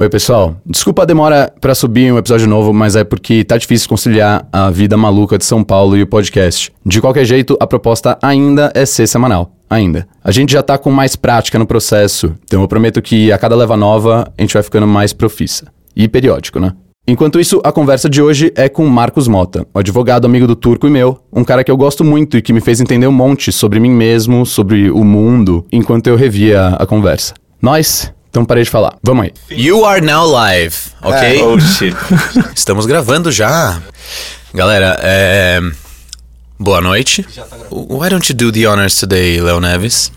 Oi, pessoal. Desculpa a demora pra subir um episódio novo, mas é porque tá difícil conciliar a vida maluca de São Paulo e o podcast. De qualquer jeito, a proposta ainda é ser semanal. Ainda. A gente já tá com mais prática no processo, então eu prometo que a cada leva nova a gente vai ficando mais profissa. E periódico, né? Enquanto isso, a conversa de hoje é com Marcos Mota, o advogado amigo do Turco e meu, um cara que eu gosto muito e que me fez entender um monte sobre mim mesmo, sobre o mundo, enquanto eu revia a conversa. Nós, então parei de falar. Vamos aí. You are now live, ok? Oh shit. Estamos gravando já. Galera, é. Boa noite. Why don't you do the honors today, Léo Neves?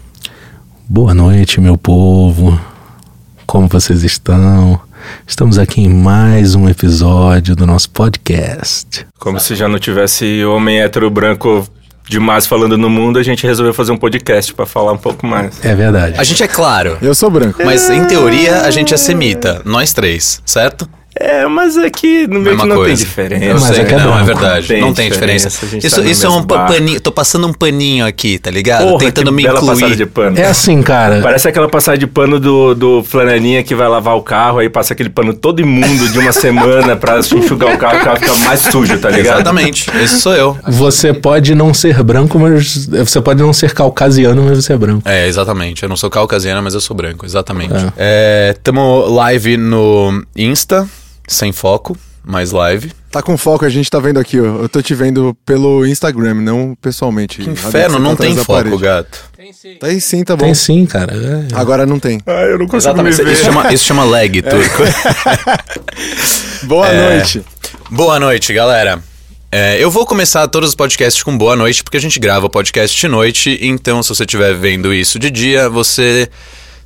Boa noite, meu povo. Como vocês estão? Estamos aqui em mais um episódio do nosso podcast. Como se já não tivesse homem hétero branco demais falando no mundo, a gente resolveu fazer um podcast pra falar um pouco mais. É verdade. A gente é claro, Eu sou branco. mas em teoria a gente é semita, nós três, certo? É, mas aqui no meio Mesma que não tem coisa. diferença. Eu sei, é que é não, é verdade. Tem não tem diferença. diferença, Isso, tá isso é um barco. paninho. Tô passando um paninho aqui, tá ligado? Porra, Tentando que me bela passada incluir. de pano. É assim, cara. Parece aquela passagem de pano do, do flanelinha que vai lavar o carro, aí passa aquele pano todo imundo de uma semana pra enxugar o carro, o carro fica mais sujo, tá ligado? Exatamente, esse sou eu. Você pode não ser branco, mas você pode não ser caucasiano, mas você é branco. É, exatamente. Eu não sou caucasiana, mas eu sou branco, exatamente. É, tamo live no Insta, sem foco, mais live. Tá com foco, a gente tá vendo aqui, ó. Eu tô te vendo pelo Instagram, não pessoalmente. Que inferno, não tem foco, gato. Tem sim, tá bom. Tem sim, cara. É. Agora não tem. Ah, eu não consigo Exatamente. me ver. Isso chama, isso chama lag, turco. Boa É. noite. Boa noite, galera. É, eu vou começar todos os podcasts com boa noite, porque a gente grava o podcast de noite, então se você estiver vendo isso de dia, você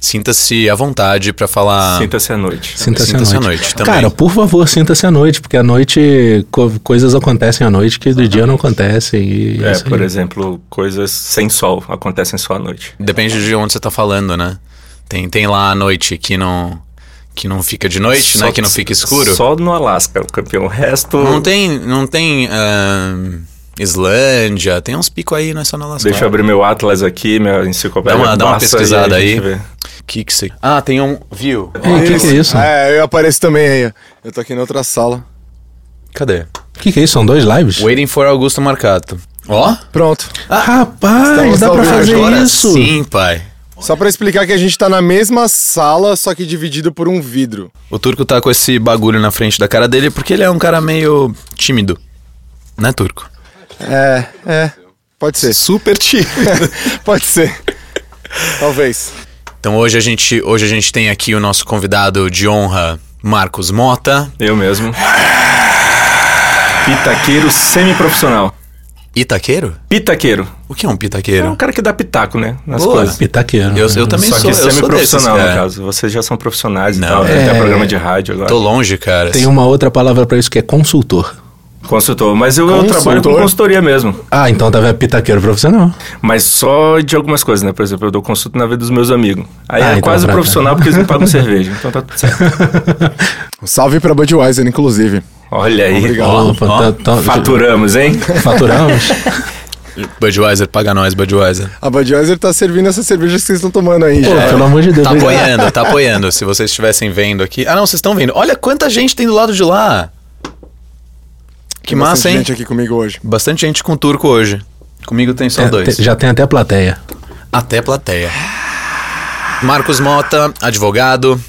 sinta-se à vontade pra falar. Sinta-se à noite. Sinta-se à Sinta-se noite. à noite também. Cara, por favor, sinta-se à noite, porque à noite co- coisas acontecem à noite que do dia não acontecem. E É, isso aí. por exemplo, coisas sem sol acontecem só à noite. Depende de onde você tá falando, né? Tem, tem lá a noite que não. que não fica de noite, né? Que não fica escuro. Só no Alasca, o campeão. O resto. Não tem. Não tem. ahn, Islândia, tem uns picos aí, não é só na Alaska. Deixa eu abrir meu Atlas aqui, minha enciclopédia. Dá uma- dá uma pesquisada a aí. Que que você. Ah, tem um. Viu? Ei, o que, que é isso? É, eu apareço também aí. ó. Eu tô aqui na outra sala. Cadê? O que, que é isso? São dois lives? Waiting for Augusto Marcato. Ó. Pronto. Ah, rapaz, dá pra fazer Agora isso. sim, pai. Só pra explicar que a gente tá na mesma sala, só que dividido por um vidro. O turco tá com esse bagulho na frente da cara dele porque ele é um cara meio tímido. Né, turco? É, é. Pode ser. Super tímido. Pode ser. Talvez. Então hoje a gente, hoje a gente tem aqui o nosso convidado de honra, Marcos Mota. Eu mesmo. Pitaqueiro semiprofissional. Itaqueiro? Pitaqueiro. O que é um É um pitaqueiro? cara que dá pitaco, né? Nas Boa. coisas. Pitaqueiro. Eu, eu também Só sou, que sou desses, semi-profissional, no caso. Vocês já são profissionais Não, e tal. é. Tem até programa de rádio agora. Tô longe, cara. Tem uma outra palavra pra isso que é consultor. Consultor. Mas eu, eu trabalho com Consultor? consultoria mesmo. Ah, então tá vendo pitaqueiro profissional. Mas só de algumas coisas, né? Por exemplo, eu dou consulta na vida dos meus amigos. Aí Ah, é então quase profissional porque eles me pagam cerveja. Então tá tudo certo. Um salve pra Budweiser, inclusive. Olha aí. Obrigado. Opa, ó, tá- tá- faturamos, hein? Faturamos? Budweiser, paga nós, Budweiser. A Budweiser tá servindo essas cervejas que vocês estão tomando aí. Pô, já. pelo amor de Deus. Tá apoiando, tá apoiando. Se vocês estivessem vendo aqui. Ah, não, vocês estão vendo. Olha quanta gente tem do lado de lá. Que Tem massa, bastante hein? gente aqui comigo hoje. Bastante gente com turco hoje. Comigo tem só É, dois. te- já tem até plateia. Até plateia. Marcos Mota, advogado,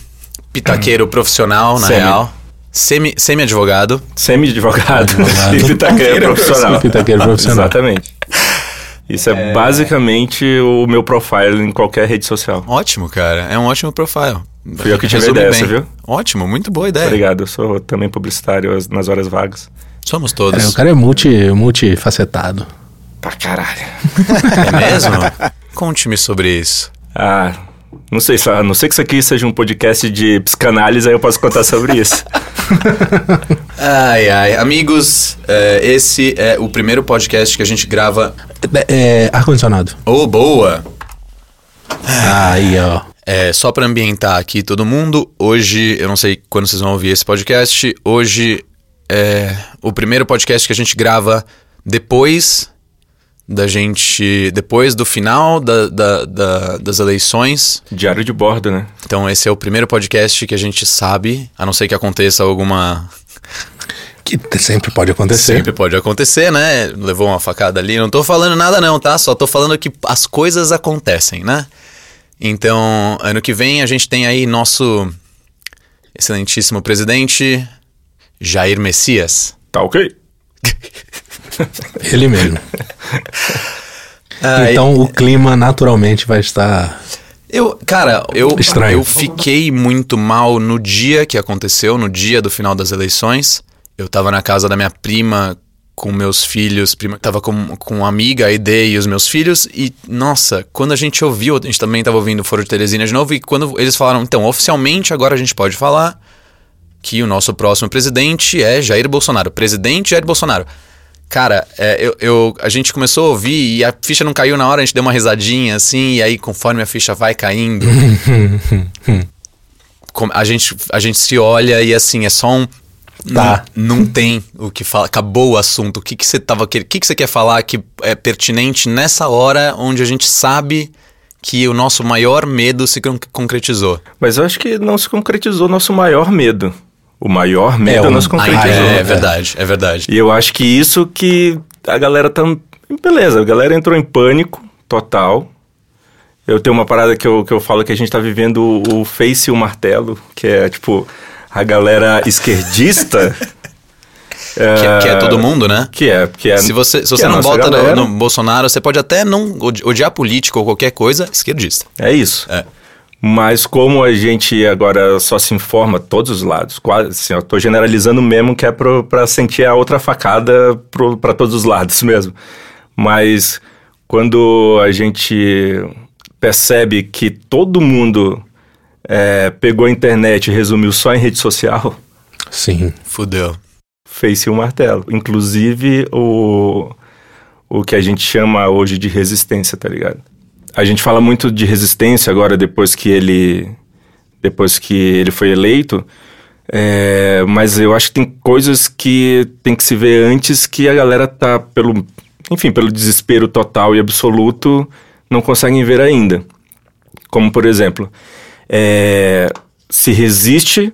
pitaqueiro profissional, na Semi. real. Semi- Semi-advogado. Semi-advogado. Advogado. e pitaqueiro profissional. Pitaqueiro profissional. Exatamente. Isso é, basicamente o meu profile em qualquer rede social. Ótimo, cara. É um ótimo profile. Fui eu que tive a ideia, bem. você viu? Ótimo, muito boa ideia. Obrigado, eu sou também publicitário as- nas horas vagas. Somos Cara, todos. o cara é multi, multifacetado. Pra caralho. É mesmo? Conte-me sobre isso. Ah, não sei, só, a não sei que isso aqui seja um podcast de psicanálise, aí eu posso contar sobre isso. Ai, ai. Amigos, é, esse é o primeiro podcast que a gente grava. É, é, ar-condicionado. Oh, boa! Aí, ó. É, só pra ambientar aqui todo mundo, hoje, eu não sei quando vocês vão ouvir esse podcast, hoje é o primeiro podcast que a gente grava depois da gente, depois do final da- da- da- das eleições. Diário de bordo, né? Então, esse é o primeiro podcast que a gente sabe, a não ser que aconteça alguma. Que sempre pode acontecer. Sempre pode acontecer, né? Levou uma facada ali. Não tô falando nada, não, tá? Só tô falando que as coisas acontecem, né? Então, ano que vem a gente tem aí nosso excelentíssimo presidente Jair Messias. Tá ok. Ele mesmo. Ah, então o clima naturalmente vai estar. Eu, cara, eu, Estranho. eu fiquei muito mal no dia que aconteceu, no dia do final das eleições. Eu tava na casa da minha prima com meus filhos, prima, tava com, com uma amiga, a Ide e os meus filhos, e nossa, quando a gente ouviu, a gente também tava ouvindo o Foro de Teresina de novo, e quando eles falaram, então, oficialmente agora a gente pode falar que o nosso próximo presidente é Jair Bolsonaro. Presidente Jair Bolsonaro. Cara, é, eu, eu- a gente começou a ouvir e a ficha não caiu na hora, a gente deu uma risadinha assim, e aí conforme a ficha vai caindo, a, gente, a gente se olha e assim, é só um. Tá. Não, não tem o que falar. Acabou o assunto. O que, que você tava? O que, que você quer falar que é pertinente nessa hora onde a gente sabe que o nosso maior medo se con- concretizou? Mas eu acho que não se concretizou nosso maior medo. O maior medo não se Ah, concretizou. é, é verdade, é verdade. E eu acho que isso que a galera tá. Beleza, a galera entrou em pânico total. Eu tenho uma parada que eu, que eu falo que a gente tá vivendo o, o face e o martelo, que é tipo a galera esquerdista. Que, é- que é todo mundo, né? Que é, que é. Se você, se você é a não vota no, galera. no Bolsonaro, você pode até não odi- odiar político ou qualquer coisa, esquerdista. É isso. É. Mas como a gente agora só se informa todos os lados, quase assim, eu tô generalizando mesmo que é pro, pra sentir a outra facada pro, pra todos os lados mesmo. Mas quando a gente percebe que todo mundo é, pegou a internet e resumiu só em rede social, Sim. Fudeu. fez-se um martelo. Inclusive o, o que a gente chama hoje de resistência, tá ligado? A gente fala muito de resistência agora depois que ele depois que ele foi eleito, é, mas eu acho que tem coisas que tem que se ver antes que a galera tá pelo enfim pelo desespero total e absoluto não conseguem ver ainda. Como por exemplo, é, se resiste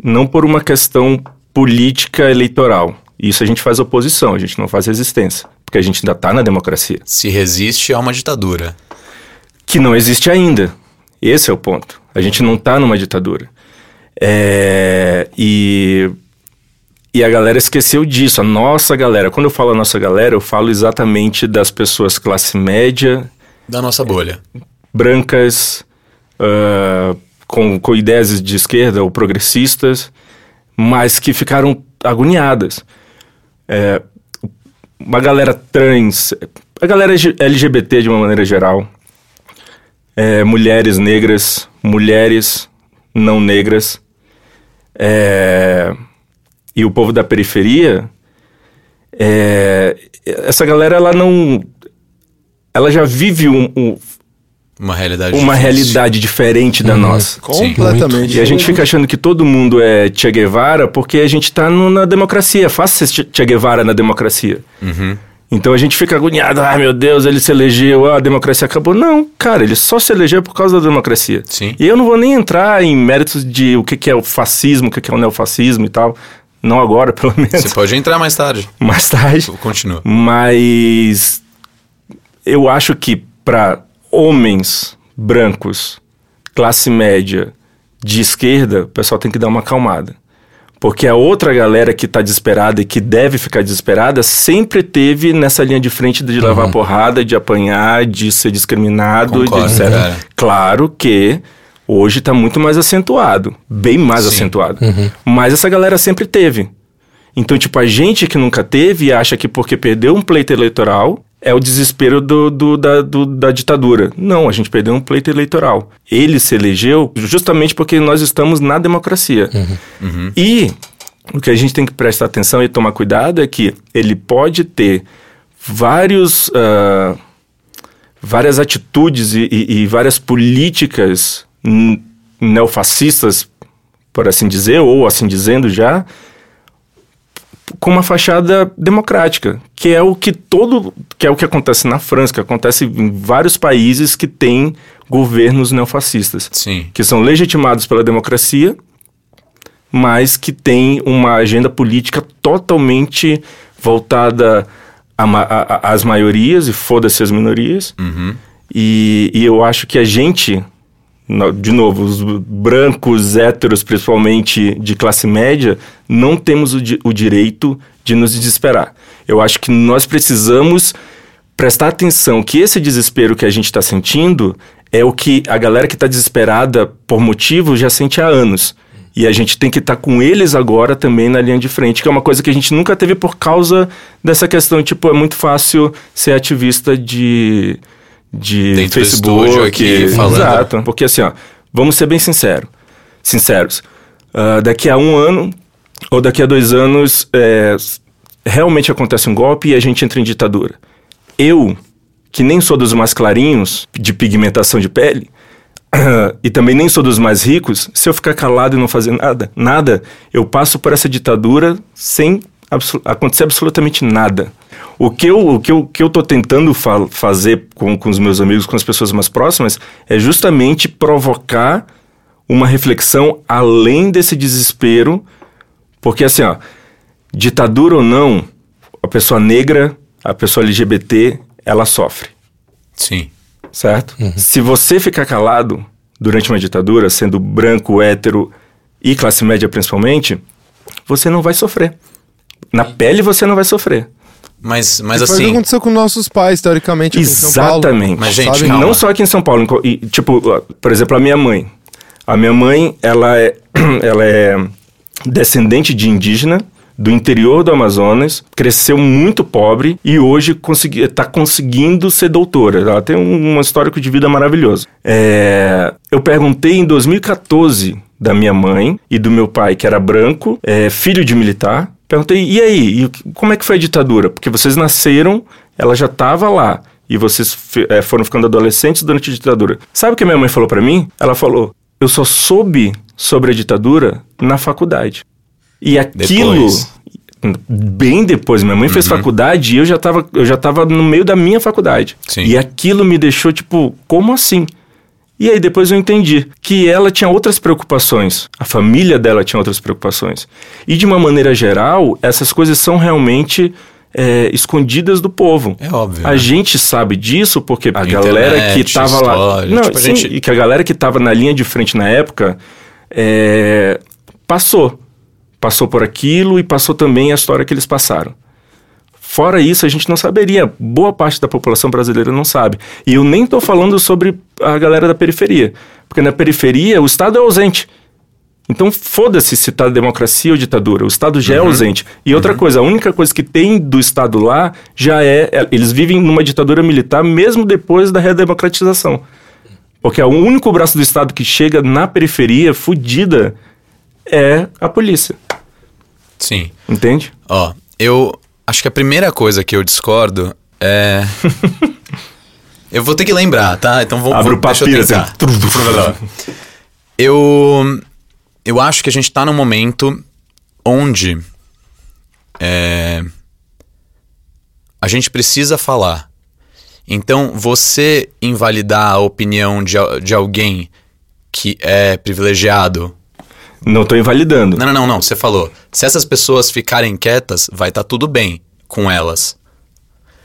não por uma questão política eleitoral. Isso a gente faz oposição, a gente não faz resistência, porque a gente ainda está na democracia, Se resiste a uma ditadura. Que não existe ainda. Esse é o ponto. A gente não está numa ditadura. É, e, e a galera esqueceu disso. A nossa galera, quando eu falo a nossa galera, eu falo exatamente das pessoas classe média, Da nossa bolha. brancas, ah, com, com ideias de esquerda ou progressistas, mas que ficaram agoniadas. É, uma galera trans, a galera LGBT de uma maneira geral, é, mulheres negras, mulheres não negras, é, e o povo da periferia, é, essa galera ela não, ela já vive um- um, Uma realidade uma difícil. realidade diferente da nossa. Completamente. E a gente fica achando que todo mundo é Che Guevara porque a gente tá no- na democracia. É fácil ser Che- Guevara na democracia. Então a gente fica agoniado. Ah, meu Deus, ele se elegeu, ah, a democracia acabou. Não, cara, ele só se elegeu por causa da democracia. Sim. E eu não vou nem entrar em méritos de o que, que é o fascismo, o que, que é o neofascismo e tal. Não agora, pelo menos. Você pode entrar mais tarde. Mais tarde. Continua. Mas eu acho que para homens brancos, classe média, de esquerda, o pessoal tem que dar uma acalmada. Porque a outra galera que tá desesperada e que deve ficar desesperada sempre teve nessa linha de frente de levar porrada, de apanhar, de ser discriminado, Concordo, de etc. cara. Claro que hoje tá muito mais acentuado, bem mais Sim. acentuado. Mas essa galera sempre teve. Então, tipo, a gente que nunca teve acha que porque perdeu um pleito eleitoral é o desespero do, do- da, do- da ditadura. Não, a gente perdeu um pleito eleitoral. Ele se elegeu justamente porque nós estamos na democracia. E o que a gente tem que prestar atenção e tomar cuidado é que ele pode ter vários, ah, várias atitudes e, e- e várias políticas neofascistas, por assim dizer, ou assim dizendo já, com uma fachada democrática, que é o que todo, que é o que acontece na França, que acontece em vários países que têm governos neofascistas, Sim. que são legitimados pela democracia, mas que têm uma agenda política totalmente voltada às maiorias e foda-se as minorias. E, e eu acho que a gente, de novo, os brancos, héteros, principalmente de classe média, não temos o, di- o direito de nos desesperar. Eu acho que nós precisamos prestar atenção que esse desespero que a gente está sentindo é o que a galera que está desesperada por motivo já sente há anos. E a gente tem que estar com eles agora também na linha de frente, que é uma coisa que a gente nunca teve por causa dessa questão. Tipo, é muito fácil ser ativista de, de Dentro Facebook. aqui, falando. Exato. Porque assim, ó, vamos ser bem sincero, sinceros. Ah, daqui a um ano ou daqui a dois anos é, realmente acontece um golpe e a gente entra em ditadura. Eu, que nem sou dos mais clarinhos de pigmentação de pele, e também nem sou dos mais ricos, se eu ficar calado e não fazer nada, nada, eu passo por essa ditadura sem abso- acontecer absolutamente nada. O que eu, o que eu, que eu tô tentando fa- fazer com, com os meus amigos, com as pessoas mais próximas, é justamente provocar uma reflexão além desse desespero, porque assim, ó, ditadura ou não, a pessoa negra, a pessoa LGBT, ela sofre Sim. certo? Se você ficar calado durante uma ditadura, sendo branco, hétero e classe média principalmente, você não vai sofrer. Na pele você não vai sofrer. Mas, mas Foi o que assim. aconteceu com nossos pais, teoricamente, aqui em São Paulo. Exatamente. Mas, gente, sabe? Não só aqui em São Paulo. e, tipo, por exemplo, a minha mãe. A minha mãe, ela é, ela é descendente de indígena do interior do Amazonas, cresceu muito pobre e hoje está conseguindo ser doutora. Ela tem um, um histórico de vida maravilhoso. É, eu perguntei em 2014 da minha mãe e do meu pai, que era branco, é, filho de militar. Perguntei, e aí, e como é que foi a ditadura? Porque vocês nasceram, ela já estava lá e vocês eh, foram ficando adolescentes durante a ditadura. Sabe o que a minha mãe falou pra mim? Ela falou: eu só soube sobre a ditadura na faculdade. E aquilo. Depois. Bem depois, minha mãe fez faculdade e eu já tava, eu já tava no meio da minha faculdade. Sim. E aquilo me deixou tipo, como assim? E aí depois eu entendi que ela tinha outras preocupações, a família dela tinha outras preocupações. E de uma maneira geral, essas coisas são realmente é, escondidas do povo. É óbvio, A né? gente sabe disso porque a galera que tava lá. Não, tipo, sim, gente- e que a galera que tava na linha de frente na época é, passou. Passou por aquilo e passou também a história que eles passaram. Fora isso, a gente não saberia. Boa parte da população brasileira não sabe. E eu nem estou falando sobre a galera da periferia. Porque na periferia o Estado é ausente. Então foda-se se está democracia ou ditadura. O Estado já é ausente. E outra coisa, a única coisa que tem do Estado lá já é. é- Eles vivem numa ditadura militar mesmo depois da redemocratização. Porque o único braço do Estado que chega na periferia, fudida, é a polícia. Sim. Entende? Ó, eu acho que a primeira coisa que eu discordo é. eu vou ter que lembrar, tá? Então vou, Abre vou o papiro, deixa eu assim. tentar. Eu. Eu acho que a gente tá num momento onde. É, a gente precisa falar. Então, você invalidar a opinião de, de alguém que é privilegiado Não estou invalidando. não, não, não, não. Você falou. Se essas pessoas ficarem quietas, vai estar tudo bem com elas.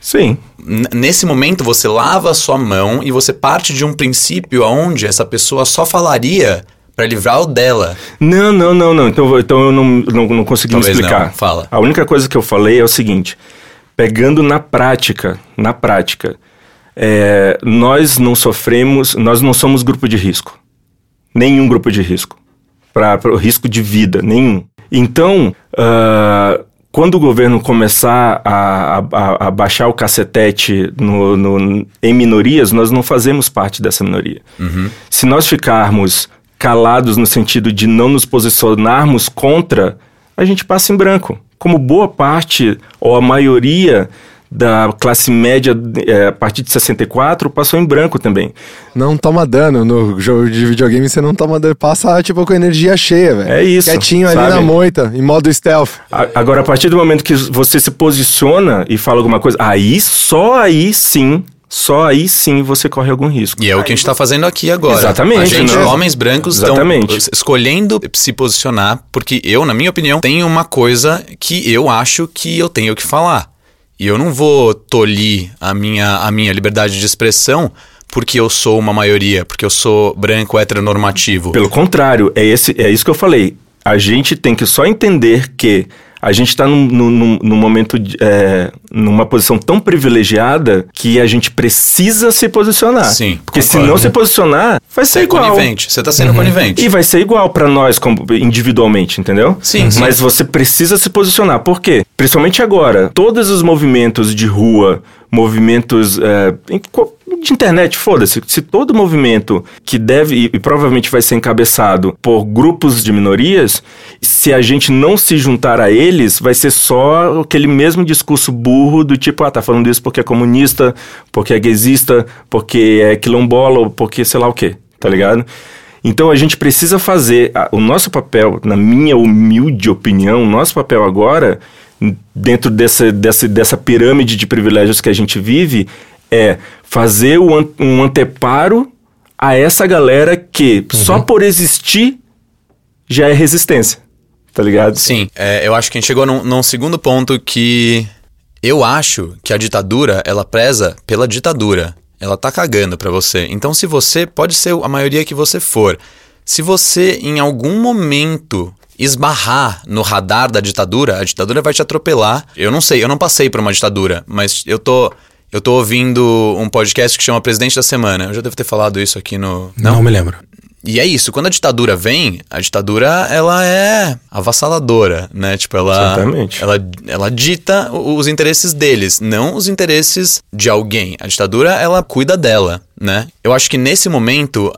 Sim. N- nesse momento, você lava a sua mão e você parte de um princípio onde essa pessoa só falaria para livrar o dela. Não, não, não, não. Então, então eu não, não, não consegui Talvez me explicar. não. Fala. A única coisa que eu falei é o seguinte: pegando na prática, na prática, é, nós não sofremos, nós não somos grupo de risco. Nenhum grupo de risco. Para o risco de vida, nenhum. Então, ah, quando o governo começar a, a- a baixar o cacetete no- no- em minorias, nós não fazemos parte dessa minoria. Se nós ficarmos calados no sentido de não nos posicionarmos contra, a gente passa em branco. Como boa parte ou a maioria da classe média é, a partir de 64 passou em branco também. Não toma dano. No jogo de videogame você não toma dano. Passa, tipo, com energia cheia, velho. É isso, Quietinho ali sabe? na moita, em modo stealth. A- Agora, a partir do momento que você se posiciona e fala alguma coisa, aí só aí sim, só aí sim você corre algum risco. E é o que a gente tá fazendo aqui agora. Exatamente, A gente, né? homens brancos, estão Exatamente. escolhendo se posicionar, porque eu, na minha opinião, tenho uma coisa que eu acho que eu tenho que falar. E eu não vou tolir a minha, a minha liberdade de expressão porque eu sou uma maioria, porque eu sou branco heteronormativo. Pelo contrário, é, esse, é isso que eu falei. A gente tem que só entender que a gente está num, num, num momento, de, é, numa posição tão privilegiada que a gente precisa se posicionar. Sim, Porque se concordo. não se posicionar, vai ser é igual. conivente. Você tá sendo conivente. E vai ser igual pra nós como, individualmente, entendeu? Sim, sim. Mas você precisa se posicionar. Por quê? Principalmente agora, todos os movimentos de rua, movimentos é, de internet, foda-se. Se todo movimento que deve e, e provavelmente vai ser encabeçado por grupos de minorias, se a gente não se juntar a eles, vai ser só aquele mesmo discurso burro do tipo, ah, tá falando isso porque é comunista, porque é gaysista, porque é quilombola, ou porque sei lá o quê, tá ligado? Então a gente precisa fazer a- o nosso papel, na minha humilde opinião, o nosso papel agora, dentro dessa, dessa, dessa pirâmide de privilégios que a gente vive, é fazer um anteparo a essa galera que só por existir já é resistência. Tá ligado? Sim, é, eu acho que a gente chegou num, num segundo ponto que eu acho que a ditadura, ela preza pela ditadura. Ela tá cagando pra você. Então, se você, pode ser a maioria que você for, se você em algum momento esbarrar no radar da ditadura, a ditadura vai te atropelar. Eu não sei, eu não passei por uma ditadura, mas eu tô. Eu tô ouvindo um podcast que chama Presidente da Semana. Eu já devo ter falado isso aqui no. Não, me lembro. E é isso, quando a ditadura vem, a ditadura ela é avassaladora, né? Tipo, ela Exatamente. ela ela dita os interesses deles, não os interesses de alguém. A ditadura ela cuida dela, né? Eu acho que nesse momento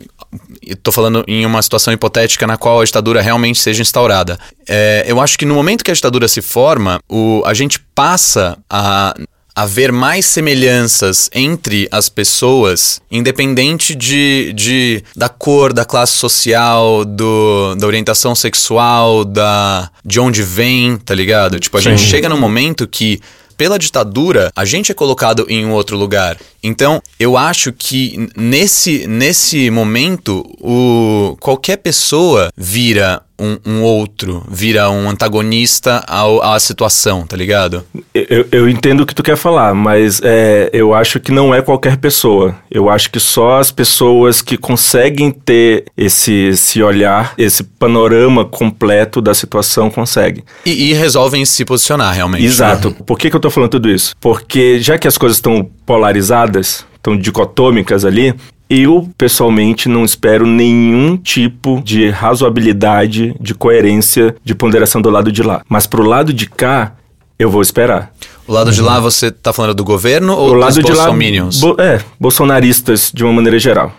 tô falando em uma situação hipotética na qual a ditadura realmente seja instaurada. É, eu acho que no momento que a ditadura se forma, o, a gente passa a haver mais semelhanças entre as pessoas, independente de, de da cor, da classe social, do, da orientação sexual, da de onde vem, tá ligado? Tipo, a gente chega num momento que pela ditadura, a gente é colocado em um outro lugar. Então, eu acho que nesse, nesse momento, o, qualquer pessoa vira um, um outro, vira um antagonista ao, à situação, tá ligado? Eu, eu entendo o que tu quer falar, mas é, eu acho que não é qualquer pessoa. Eu acho que só as pessoas que conseguem ter esse, esse olhar, esse panorama completo da situação conseguem. E, e resolvem se posicionar, realmente. Exato. Por que, que eu tô falando tudo isso? Porque já que as coisas estão polarizadas, estão dicotômicas ali, eu pessoalmente não espero nenhum tipo de razoabilidade, de coerência, de ponderação do lado de lá. Mas pro lado de cá, eu vou esperar. O lado de lá, você tá falando do governo ou o dos lado de lá, bolsominions? bo- é, bolsonaristas de uma maneira geral.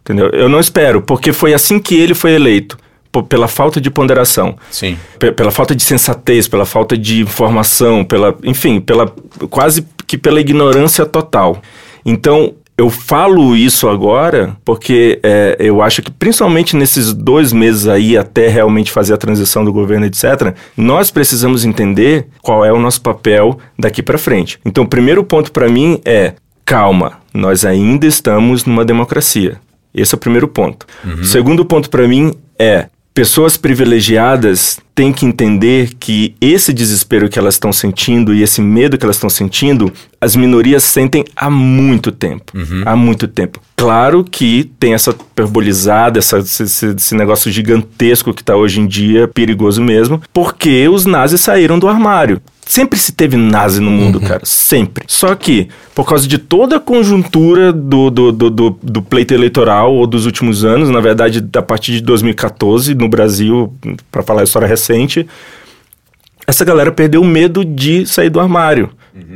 Entendeu? Eu não espero, porque foi assim que ele foi eleito. Pela falta de ponderação. Sim. Pe- pela falta de sensatez, pela falta de informação, pela, enfim, pela quase que pela ignorância total. Então, eu falo isso agora porque é, eu acho que principalmente nesses dois meses aí até realmente fazer a transição do governo, etc., nós precisamos entender qual é o nosso papel daqui para frente. Então, o primeiro ponto para mim é calma, nós ainda estamos numa democracia. Esse é o primeiro ponto. O segundo ponto para mim é pessoas privilegiadas têm que entender que esse desespero que elas estão sentindo e esse medo que elas estão sentindo, as minorias sentem há muito tempo. Há muito tempo. Claro que tem essa perbolizada, essa, esse- esse negócio gigantesco que está hoje em dia, perigoso mesmo, porque os nazis saíram do armário. Sempre se teve nazi no mundo, cara. Sempre. Só que, por causa de toda a conjuntura do, do, do, do, do pleito eleitoral ou dos últimos anos, na verdade, a partir de 2014, no Brasil, para falar a história recente, essa galera perdeu o medo de sair do armário.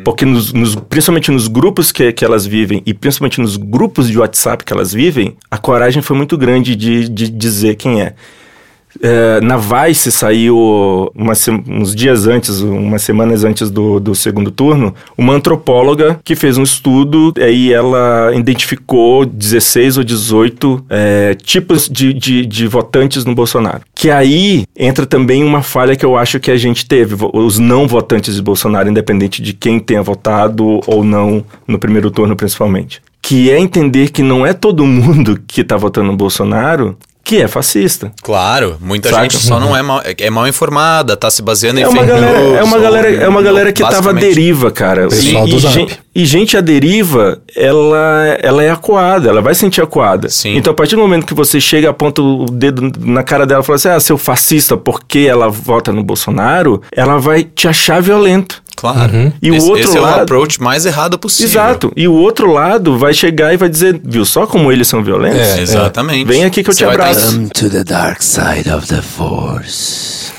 Porque, nos, nos- principalmente nos grupos que, que elas vivem, e principalmente nos grupos de WhatsApp que elas vivem, a coragem foi muito grande de, de dizer quem é. É, na Vice saiu uma uns dias antes, umas semanas antes do, do segundo turno, uma antropóloga que fez um estudo aí ela identificou 16 ou 18 é, tipos de, de, de votantes no Bolsonaro. Que aí entra também uma falha que eu acho que a gente teve, os não votantes de Bolsonaro, independente de quem tenha votado ou não no primeiro turno, principalmente. Que é entender que não é todo mundo que tá votando no Bolsonaro que é fascista. Claro, muita Saca? gente só não é mal, é mal informada, tá se baseando em É uma, fake galera, news, é, uma galera, é uma galera que tava à deriva, cara. Pessoal e, do e, Zap. gen- e gente à deriva, ela, ela é acuada, ela vai sentir acuada. Sim. Então, a partir do momento que você chega, aponta o dedo na cara dela e fala assim: ah, seu fascista, porque ela vota no Bolsonaro, ela vai te achar violento. Claro. E o esse, outro esse é o lado- approach mais errado possível. Exato. E o outro lado vai chegar e vai dizer: viu só como eles são violentos? É, Exatamente. Vem aqui que eu Você te abraço. em- to the dark side of the force.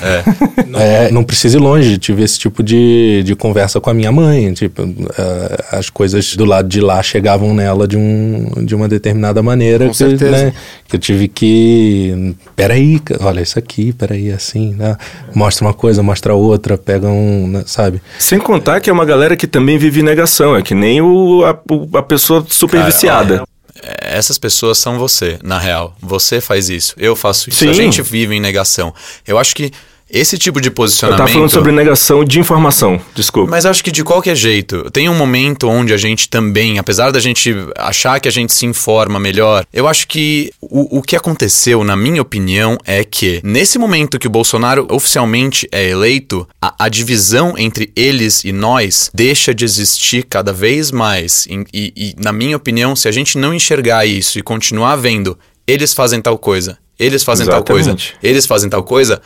É, não precisa ir longe, tive esse tipo de, de conversa com a minha mãe. Tipo, eh, as coisas do lado de lá chegavam nela de, um, de uma determinada maneira. Com que, certeza. né, que eu tive que. Peraí, olha isso aqui, peraí, assim, né? Mostra uma coisa, mostra outra, pega um. né, sabe? Sem contar que é uma galera que também vive negação, é que nem o, a, a pessoa super Cara, viciada. é, Essas pessoas são você, na real. Você faz isso, eu faço isso. Sim. A gente vive em negação. Eu acho que esse tipo de Eu posicionamento. tava falando sobre negação de informação, desculpa. Mas eu acho que de qualquer jeito, tem um momento onde a gente também, apesar da gente achar que a gente se informa melhor, eu acho que o, o que aconteceu, na minha opinião, é que nesse momento que o Bolsonaro oficialmente é eleito, a, a divisão entre eles e nós deixa de existir cada vez mais. E, e- e, na minha opinião, se a gente não enxergar isso e continuar vendo, eles fazem tal coisa, eles fazem tal coisa, Exatamente. eles fazem tal coisa,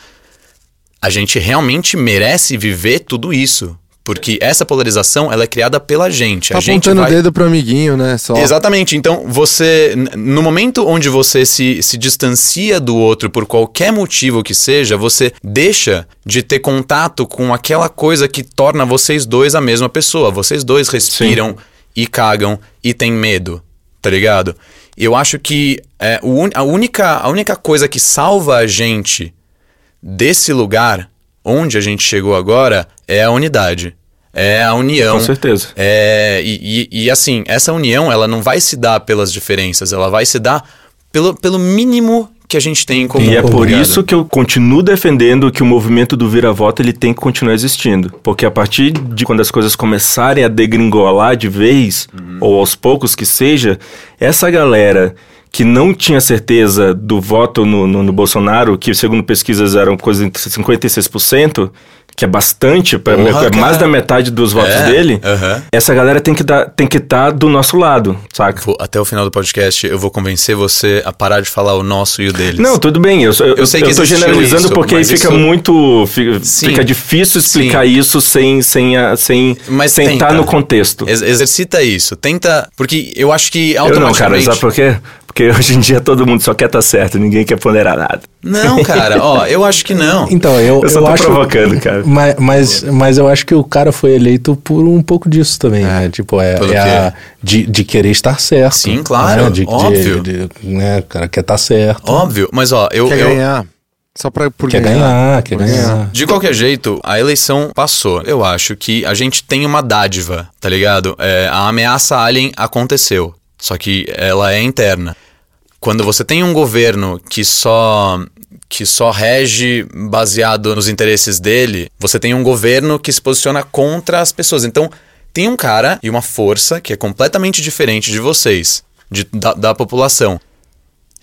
a gente realmente merece viver tudo isso. Porque essa polarização, ela é criada pela gente. Tá a gente apontando vai... o dedo pro amiguinho, né? Só. Exatamente. Então, você. No momento onde você se, se distancia do outro por qualquer motivo que seja, você deixa de ter contato com aquela coisa que torna vocês dois a mesma pessoa. Vocês dois respiram e cagam e têm medo, tá ligado? Eu acho que é, a, única, a única coisa que salva a gente desse lugar onde a gente chegou agora é a unidade. É a união. Com certeza. É, e, e- e, assim, essa união ela não vai se dar pelas diferenças, ela vai se dar pelo, pelo mínimo que a gente tem em comum. E é por ligado? isso que eu continuo defendendo que o movimento do vira-voto ele tem que continuar existindo. Porque a partir de quando as coisas começarem a degringolar de vez, ou aos poucos que seja, essa galera que não tinha certeza do voto no, no- no Bolsonaro, que segundo pesquisas eram coisa entre 56%, que é bastante, pra- Porra, é mais da metade dos votos É, dele, essa galera tem que estar tem que tá do nosso lado, saca? Vou- até o final do podcast eu vou convencer você a parar de falar o nosso e o deles. Não, tudo bem. Eu, eu, eu, sei que eu tô generalizando isso, porque aí fica isso- muito. Fica, fica difícil explicar Sim. isso sem, sem, a- sem, Mas sem tenta. estar no contexto. Ex- exercita isso. Tenta. Porque eu acho que Eu não, cara, automaticamente. sabe por quê? Porque hoje em dia todo mundo só quer estar certo, ninguém quer ponderar nada. Não, cara, ó, eu acho que não. Então, eu, Eu só tô acho, provocando, cara. Mas, mas, mas eu acho que o cara foi eleito por um pouco disso também, né? Tipo, é, é a, de, de querer estar certo. Sim, claro, né? De, de- óbvio. de- né? O cara quer estar certo. Óbvio, mas ó, eu. Quer eu- ganhar. Só pra, por Quer ganhar, quer Por ganhar. De qualquer jeito, a eleição passou. Eu acho que a gente tem uma dádiva, tá ligado? É, a ameaça alien aconteceu, só que ela é interna. Quando você tem um governo que só que só rege baseado nos interesses dele, você tem um governo que se posiciona contra as pessoas. Então, tem um cara e uma força que é completamente diferente de vocês, de- da, da população.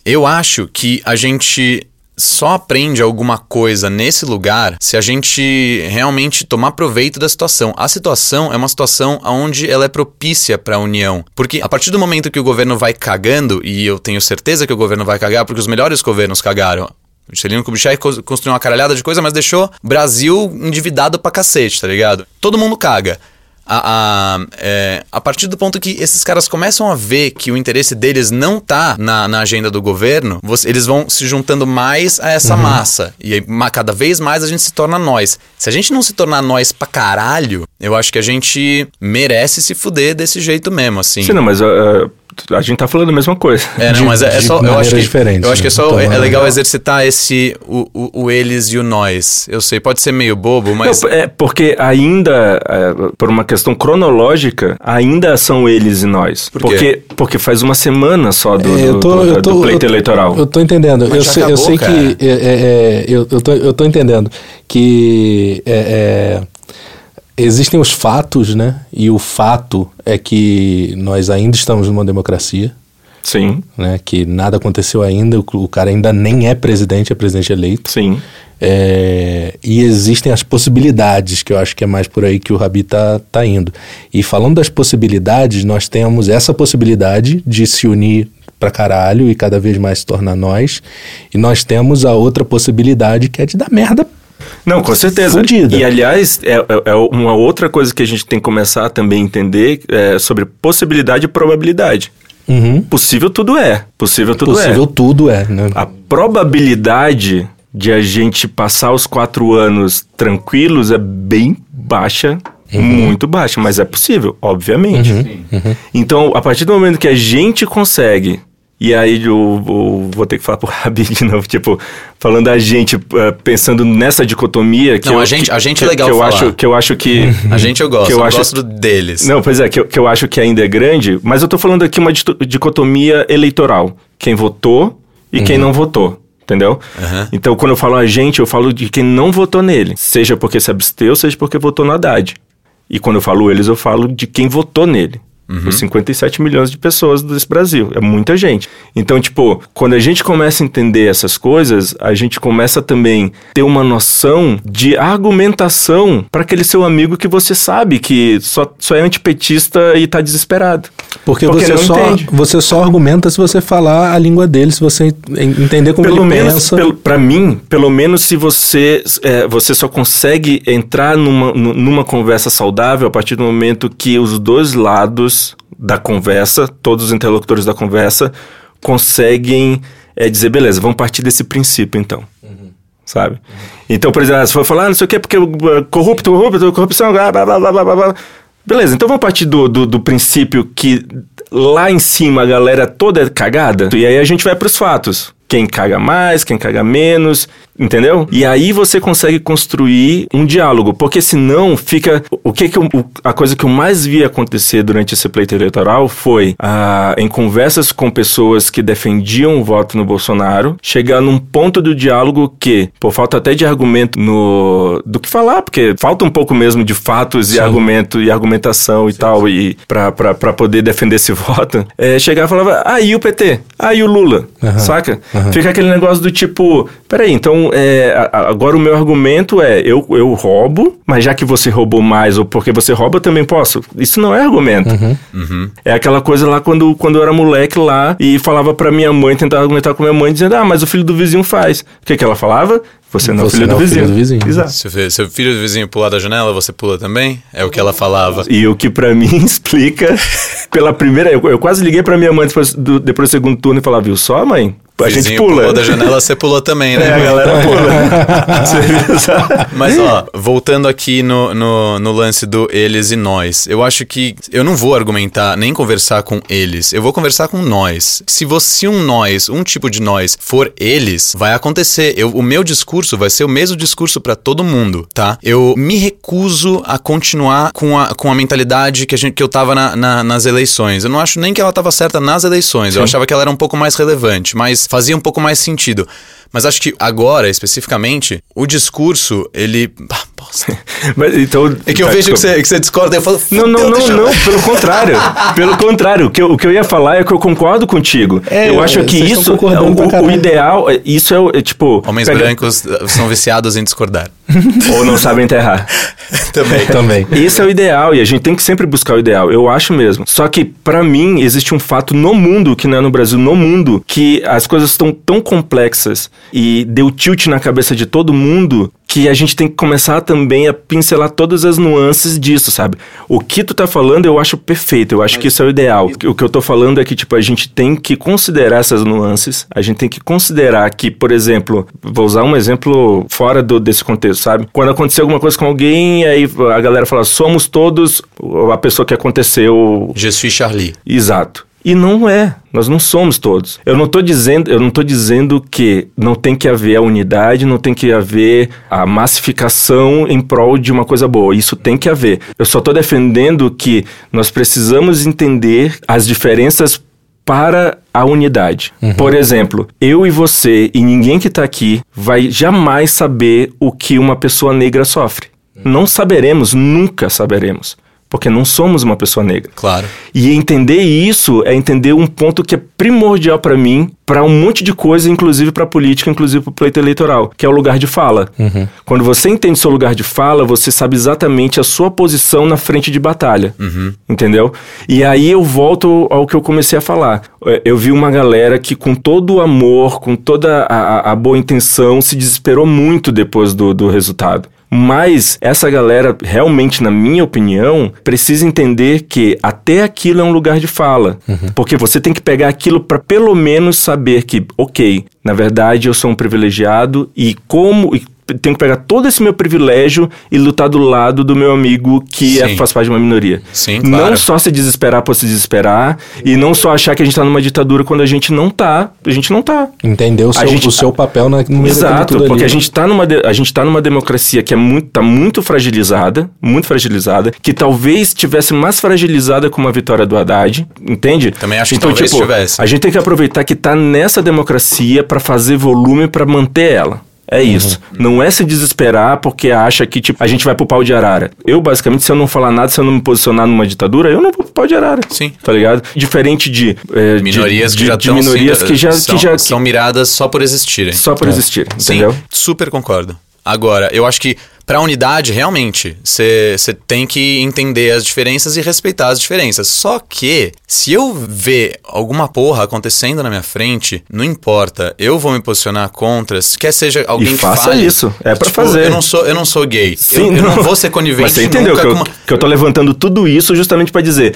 Eu acho que a gente só aprende alguma coisa nesse lugar se a gente realmente tomar proveito da situação. A situação é uma situação onde ela é propícia para a união. Porque a partir do momento que o governo vai cagando, e eu tenho certeza que o governo vai cagar, porque os melhores governos cagaram. Juscelino Kubitschek construiu uma caralhada de coisa, mas deixou Brasil endividado pra cacete, tá ligado? Todo mundo caga. A, a, é, a partir do ponto que esses caras começam a ver que o interesse deles não tá na, na agenda do governo, você- eles vão se juntando mais a essa massa. E aí, ma- cada vez mais a gente se torna nós. Se a gente não se tornar nós pra caralho, eu acho que a gente merece se fuder desse jeito mesmo, assim. Sim, não, mas uh, a gente tá falando a mesma coisa. É, não, De- mas é, é só. Eu acho que, diferentes, eu acho que é né? só. Então, é, é legal exercitar esse. O, o, o eles e o nós. Eu sei, pode ser meio bobo, mas. Não, é porque ainda, é, por uma questão cronológica, ainda são eles e nós. Por quê? porque, porque faz uma semana só do, É, do, do- do pleito eu- eleitoral. Eu tô entendendo. Mas eu já sei, eu acabou, sei cara. que. é, é, é, eu, eu, tô, eu tô entendendo que. é, é, existem os fatos, né? E o fato é que nós ainda estamos numa democracia. Sim, Né, que nada aconteceu ainda, o, o cara ainda nem é presidente, é presidente eleito. sim. É, e existem as possibilidades, que eu acho que é mais por aí que o Rabi tá, tá indo. E falando das possibilidades, nós temos essa possibilidade de se unir pra caralho e cada vez mais se tornar nós. E nós temos a outra possibilidade que é de dar merda. Não, com certeza. Fudida. E aliás, é, é- é uma outra coisa que a gente tem que começar a também entender é, sobre possibilidade e probabilidade. Uhum. Possível tudo é. Possível tudo Possível é. tudo é, né? A probabilidade de a gente passar os quatro anos tranquilos é bem baixa, Uhum. muito baixa, mas é possível, obviamente. Então, a partir do momento que a gente consegue, e aí eu, eu vou ter que falar pro Rabi de novo, tipo, falando a gente, eh, pensando nessa dicotomia que Não, eu, a gente- que, a gente é legal que eu falar. acho que eu acho que A gente eu gosto, que eu, eu acho- gosto deles. não, pois é, que eu, que eu acho que ainda é grande, mas eu tô falando aqui uma dicotomia eleitoral. Quem votou e quem não votou. Entendeu? Aham. Então, quando eu falo a gente, eu falo de quem não votou nele. Seja porque se absteu, seja porque votou no Haddad. E quando eu falo eles, eu falo de quem votou nele. Os 57 milhões de pessoas desse Brasil. É muita gente. Então, tipo, quando a gente começa a entender essas coisas, a gente começa também ter uma noção de argumentação para aquele seu amigo que você sabe que só, só é antipetista e tá desesperado. Porque, Porque você, só, entende. você só argumenta se você falar a língua dele, se você en- entender como pelo ele menos pensa. pelo, para mim pelo menos se você é, você só consegue entrar numa, nu- numa conversa saudável a partir do momento que os dois lados da conversa todos os interlocutores da conversa conseguem é, dizer beleza vamos partir desse princípio então sabe então por exemplo se for falar ah, não sei o que porque uh, corrupto corrupto corrupção blá, blá, blá, blá, blá, blá. Beleza, então vamos partir do, do, do princípio que lá em cima a galera toda é cagada. E aí a gente vai pros fatos. Quem caga mais, quem caga menos, entendeu? E aí você consegue construir um diálogo, porque senão fica. O que que eu- a coisa que eu mais vi acontecer durante esse pleito eleitoral foi ah, em conversas com pessoas que defendiam o voto no Bolsonaro, chegar num ponto do diálogo que, por falta até de argumento no do que falar, porque falta um pouco mesmo de fatos e argumento e argumentação e tal, e pra poder defender esse voto, é, chegar e falava, ah, e o PT? Ah, e o Lula? Aham. Saca? Fica aquele negócio do tipo, peraí, então é, agora o meu argumento é, eu, eu roubo, mas já que você roubou mais ou porque você rouba, eu também posso. Isso não é argumento. É aquela coisa lá quando, quando eu era moleque lá e falava pra minha mãe, tentava argumentar com minha mãe, dizendo, ah, mas o filho do vizinho faz. O que que ela falava? Você não é o filho, do, é filho vizinho. do vizinho. Exato. Se o filho do vizinho pular da janela, você pula também? É o que ela falava. E o que pra mim explica pela primeira. Eu, eu quase liguei pra minha mãe depois do, depois do segundo turno e falava, viu só, mãe? A gente pula. pulou da janela, você pulou também, né? É, a galera pula. Mas ó, voltando aqui no, no, no lance do eles e nós, eu acho que eu não vou argumentar nem conversar com eles, eu vou conversar com nós. Se você um nós, um tipo de nós, for eles, vai acontecer. Eu, o meu discurso vai ser o mesmo discurso pra todo mundo, tá? Eu me recuso a continuar com a, com a mentalidade que, a gente, que eu tava na- na- nas eleições. Eu não acho nem que ela tava certa nas eleições, eu achava que ela era um pouco mais relevante, mas fazia um pouco mais sentido. Mas acho que agora, especificamente, o discurso, ele. Mas, então, É que eu tá, vejo que você, que você discorda e eu falo. Não, não, "Fudeu, não, eu-" não, pelo contrário. pelo contrário, o que, eu, o que eu ia falar é que eu concordo contigo. É, eu acho que isso, o, o ideal, é- isso é, o- é tipo. Homens pega- brancos são viciados em discordar. Ou não sabem enterrar. Também. Também. Esse é o ideal e a gente tem que sempre buscar o ideal, eu acho mesmo. Só que pra mim existe um fato no mundo, que não é no Brasil, no mundo, que as coisas estão tão complexas e deu tilt na cabeça de todo mundo que a gente tem que começar também a pincelar todas as nuances disso, sabe? O que tu tá falando eu acho perfeito, eu acho que isso é o ideal. O que eu tô falando é que, tipo, a gente tem que considerar essas nuances, a gente tem que considerar que, por exemplo, vou usar um exemplo fora do, desse contexto, sabe? Quando acontecer alguma coisa com alguém, aí a galera fala, somos todos a pessoa que aconteceu Je suis Charlie. Exato. E não é. Nós não somos todos. Eu não estou dizendo, eu não tô dizendo que não tem que haver a unidade, não tem que haver a massificação em prol de uma coisa boa. Isso tem que haver. Eu só estou defendendo que nós precisamos entender as diferenças para a unidade. Por exemplo, eu e você e ninguém que está aqui vai jamais saber o que uma pessoa negra sofre. Não saberemos, nunca saberemos. Porque não somos uma pessoa negra. Claro. E entender isso é entender um ponto que é primordial para mim, para um monte de coisa, inclusive para política, inclusive para o pleito eleitoral, que é o lugar de fala. Quando você entende seu lugar de fala, você sabe exatamente a sua posição na frente de batalha. Entendeu? E aí eu volto ao que eu comecei a falar. É, Eu vi uma galera que, com todo o amor, com toda a, a- a boa intenção, se desesperou muito depois do, do resultado. Mas essa galera, realmente, na minha opinião, precisa entender que até aquilo é um lugar de fala. Porque você tem que pegar aquilo para pelo menos saber que, ok, na verdade eu sou um privilegiado e como. E tenho que pegar todo esse meu privilégio e lutar do lado do meu amigo que é- faz parte de uma minoria. Sim, Não claro. só se desesperar por se desesperar e não só achar que a gente tá numa ditadura quando a gente não tá. A gente não tá. Entender o A seu, gente- o seu papel na, no meio Exato, tudo porque ali. a gente, tá numa a gente tá numa democracia que é muito, tá muito fragilizada, muito fragilizada, que talvez tivesse mais fragilizada com uma vitória do Haddad, entende? Então, Também acho que talvez tivesse. A gente tem que aproveitar que tá nessa democracia para fazer volume para manter ela. É isso. Não é se desesperar porque acha que tipo, a gente vai pro pau de arara. Eu, basicamente, se eu não falar nada, se eu não me posicionar numa ditadura, eu não vou pro pau de arara. Sim. Tá ligado? Diferente de. é, de- Minorias que de- já de estão minorias sendo- que já, são, que já são miradas só por existirem. só por existir, entendeu? Sim, super concordo. Agora, eu acho que pra unidade, realmente, você tem que entender as diferenças e respeitar as diferenças. Só que, se eu ver alguma porra acontecendo na minha frente, não importa, eu vou me posicionar contra, se quer seja alguém E que faça fale. isso, é pra Tipo, fazer. Eu não sou, eu não sou gay. eu, eu não vou ser conivente Mas você entendeu que eu, uma- que eu tô levantando tudo isso justamente pra dizer.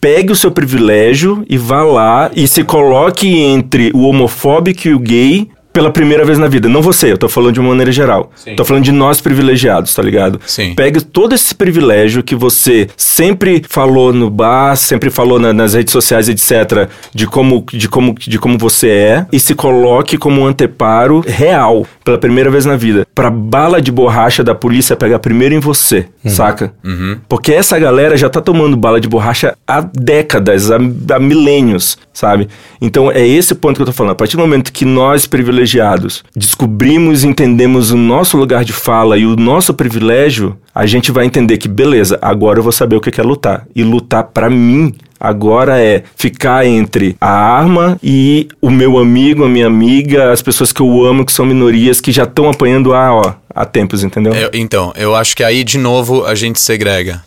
Pegue o seu privilégio e vá lá e se coloque entre o homofóbico e o gay pela primeira vez na vida. Não você, eu tô falando de uma maneira geral. Tô falando de nós privilegiados, tá ligado? Sim. Pegue todo esse privilégio que você sempre falou no bar, sempre falou na- nas redes sociais, etc., de como, de, como, de como você é, e se coloque como um anteparo real, pela primeira vez na vida, pra bala de borracha da polícia pegar primeiro em você, saca? Porque essa galera já tá tomando bala de borracha há décadas, há, há milênios, sabe? Então é esse ponto que eu tô falando. A partir do momento que nós, privilegiados, descobrimos e entendemos o nosso lugar de fala e o nosso privilégio, a gente vai entender que, beleza, agora eu vou saber o que é lutar. E lutar pra mim agora é ficar entre a arma e o meu amigo, a minha amiga, as pessoas que eu amo, que são minorias, que já estão apanhando há, ó, há tempos, entendeu? Eu- então, eu acho que aí, de novo, a gente segrega.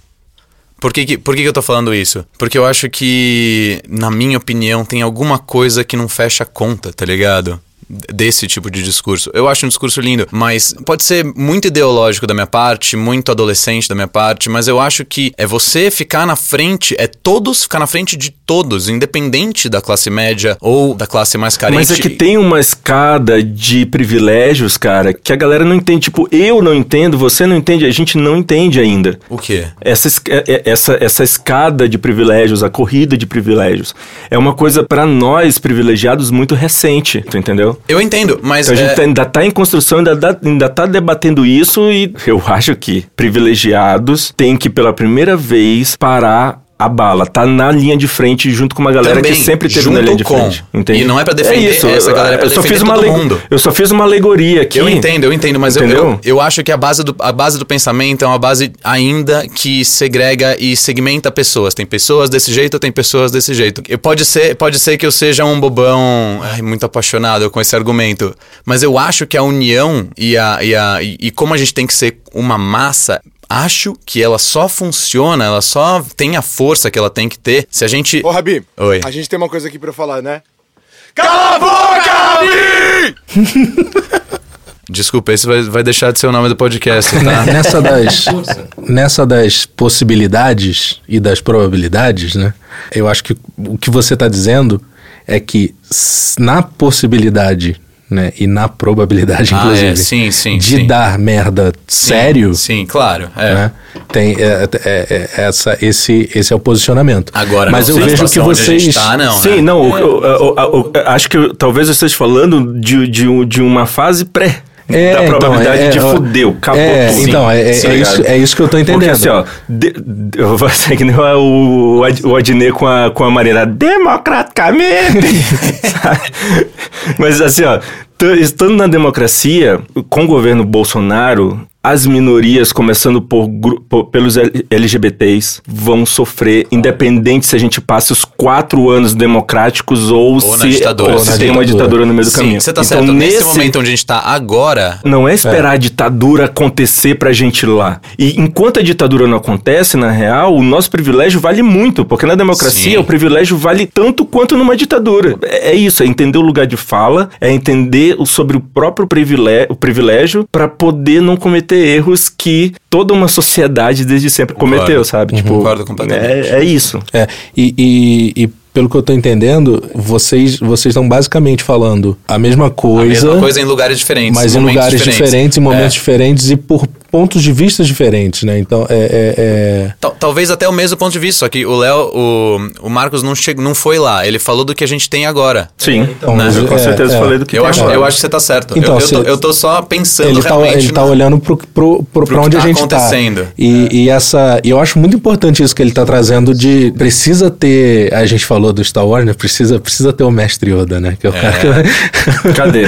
Por que, que- por que, que eu tô falando isso? Porque eu acho que, na minha opinião, tem alguma coisa que não fecha a conta, tá ligado? Desse tipo de discurso. Eu acho um discurso lindo, mas pode ser muito ideológico da minha parte, muito adolescente da minha parte, mas eu acho que é você ficar na frente, é todos ficar na frente de todos, independente da classe média ou da classe mais carente. Mas é que tem uma escada de privilégios, cara, que a galera não entende. Tipo, eu não entendo, você não entende, a gente não entende ainda. O quê? Essa, es- é- é- essa, essa escada de privilégios, a corrida de privilégios, é uma coisa pra nós privilegiados muito recente, tu entendeu? Eu entendo, mas. Então a gente é- ainda tá em construção, ainda, dá- ainda tá debatendo isso e eu acho que privilegiados têm que pela primeira vez parar a bala, tá na linha de frente junto com uma galera Também, que sempre teve na linha de com. frente. Entende? E não é pra defender isso, essa eu- galera, é pra eu só defender fiz uma todo mundo. Eu só fiz uma alegoria aqui. Eu entendo, eu entendo, mas eu, eu, eu acho que a base, do, a base do pensamento é uma base ainda que segrega e segmenta pessoas. Tem pessoas desse jeito, tem pessoas desse jeito. E pode ser, pode ser que eu seja um bobão ai, muito apaixonado com esse argumento, mas eu acho que a união e, a, e, a, e como a gente tem que ser uma massa. Acho que ela só funciona, ela só tem a força que ela tem que ter se a gente. Ô, Rabi, Oi. a gente tem uma coisa aqui pra falar, né? Desculpa, esse vai, vai deixar de ser o nome do podcast, tá? nessa das nessa das possibilidades e das probabilidades, né? Eu acho que o que você está dizendo é que na possibilidade né? E na probabilidade, Ah, inclusive, é, sim, sim, de sim. dar merda sério, Sim, claro. É. né? Tem é, é, é, essa, esse, esse é o posicionamento. Agora, mas eu vejo que vocês. tá, não, Sim, né? não, o- o- o- o- acho que talvez eu esteja falando de, de, de uma fase pré. É, da então, probabilidade é, de é, fudeu, acabou é, tudo. então, é, é, é isso, é isso que eu tô entendendo. Porque assim, ó, de, de, eu vou ser que nem o, o, Ad- o Adnet com a, com a Marina, democraticamente. Mas assim, ó, estando na democracia, com o governo Bolsonaro, as minorias, começando por, por- pelos LGBTs, vão sofrer, independente se a gente passe os quatro anos democráticos ou, Ou se, ditadura. ou se tem uma ditadura. ditadura no meio do Sim, caminho. você tá Então, certo. Nesse, nesse momento onde a gente tá agora, não é esperar a ditadura acontecer pra gente ir lá. E enquanto a ditadura não acontece, na real, o nosso privilégio vale muito, porque na democracia Sim. o privilégio vale tanto quanto numa ditadura. É é isso, é entender o lugar de fala, é entender o- sobre o próprio privilégio, o privilégio para poder não cometer erros que toda uma sociedade desde sempre cometeu, sabe? Tipo, Concordo completamente. É, é isso. É, e, e, e pelo que eu tô entendendo, vocês vocês estão basicamente falando a mesma a coisa, mesma coisa em lugares diferentes. mas em lugares diferentes, em momentos É. diferentes e por pontos de vista diferentes, né? Então, é... é- é- Tal- Talvez até o mesmo ponto de vista, só que o Léo, o, o Marcos não, chegou, não foi lá. Ele falou do que a gente tem agora. Sim, Então, mas eu com é, certeza é. falei do que Eu tem acho, agora. eu acho que você tá certo. Então, eu, eu, tô, eu tô só pensando ele tá, realmente. ele tá no- olhando pro, pro, pro, pra que onde a tá gente acontecendo. tá. E, e essa. E eu acho muito importante isso que ele tá trazendo de. Precisa ter. A gente falou do Star Wars, né? Precisa, precisa ter o mestre Yoda, né? Que é o cara que. Cadê?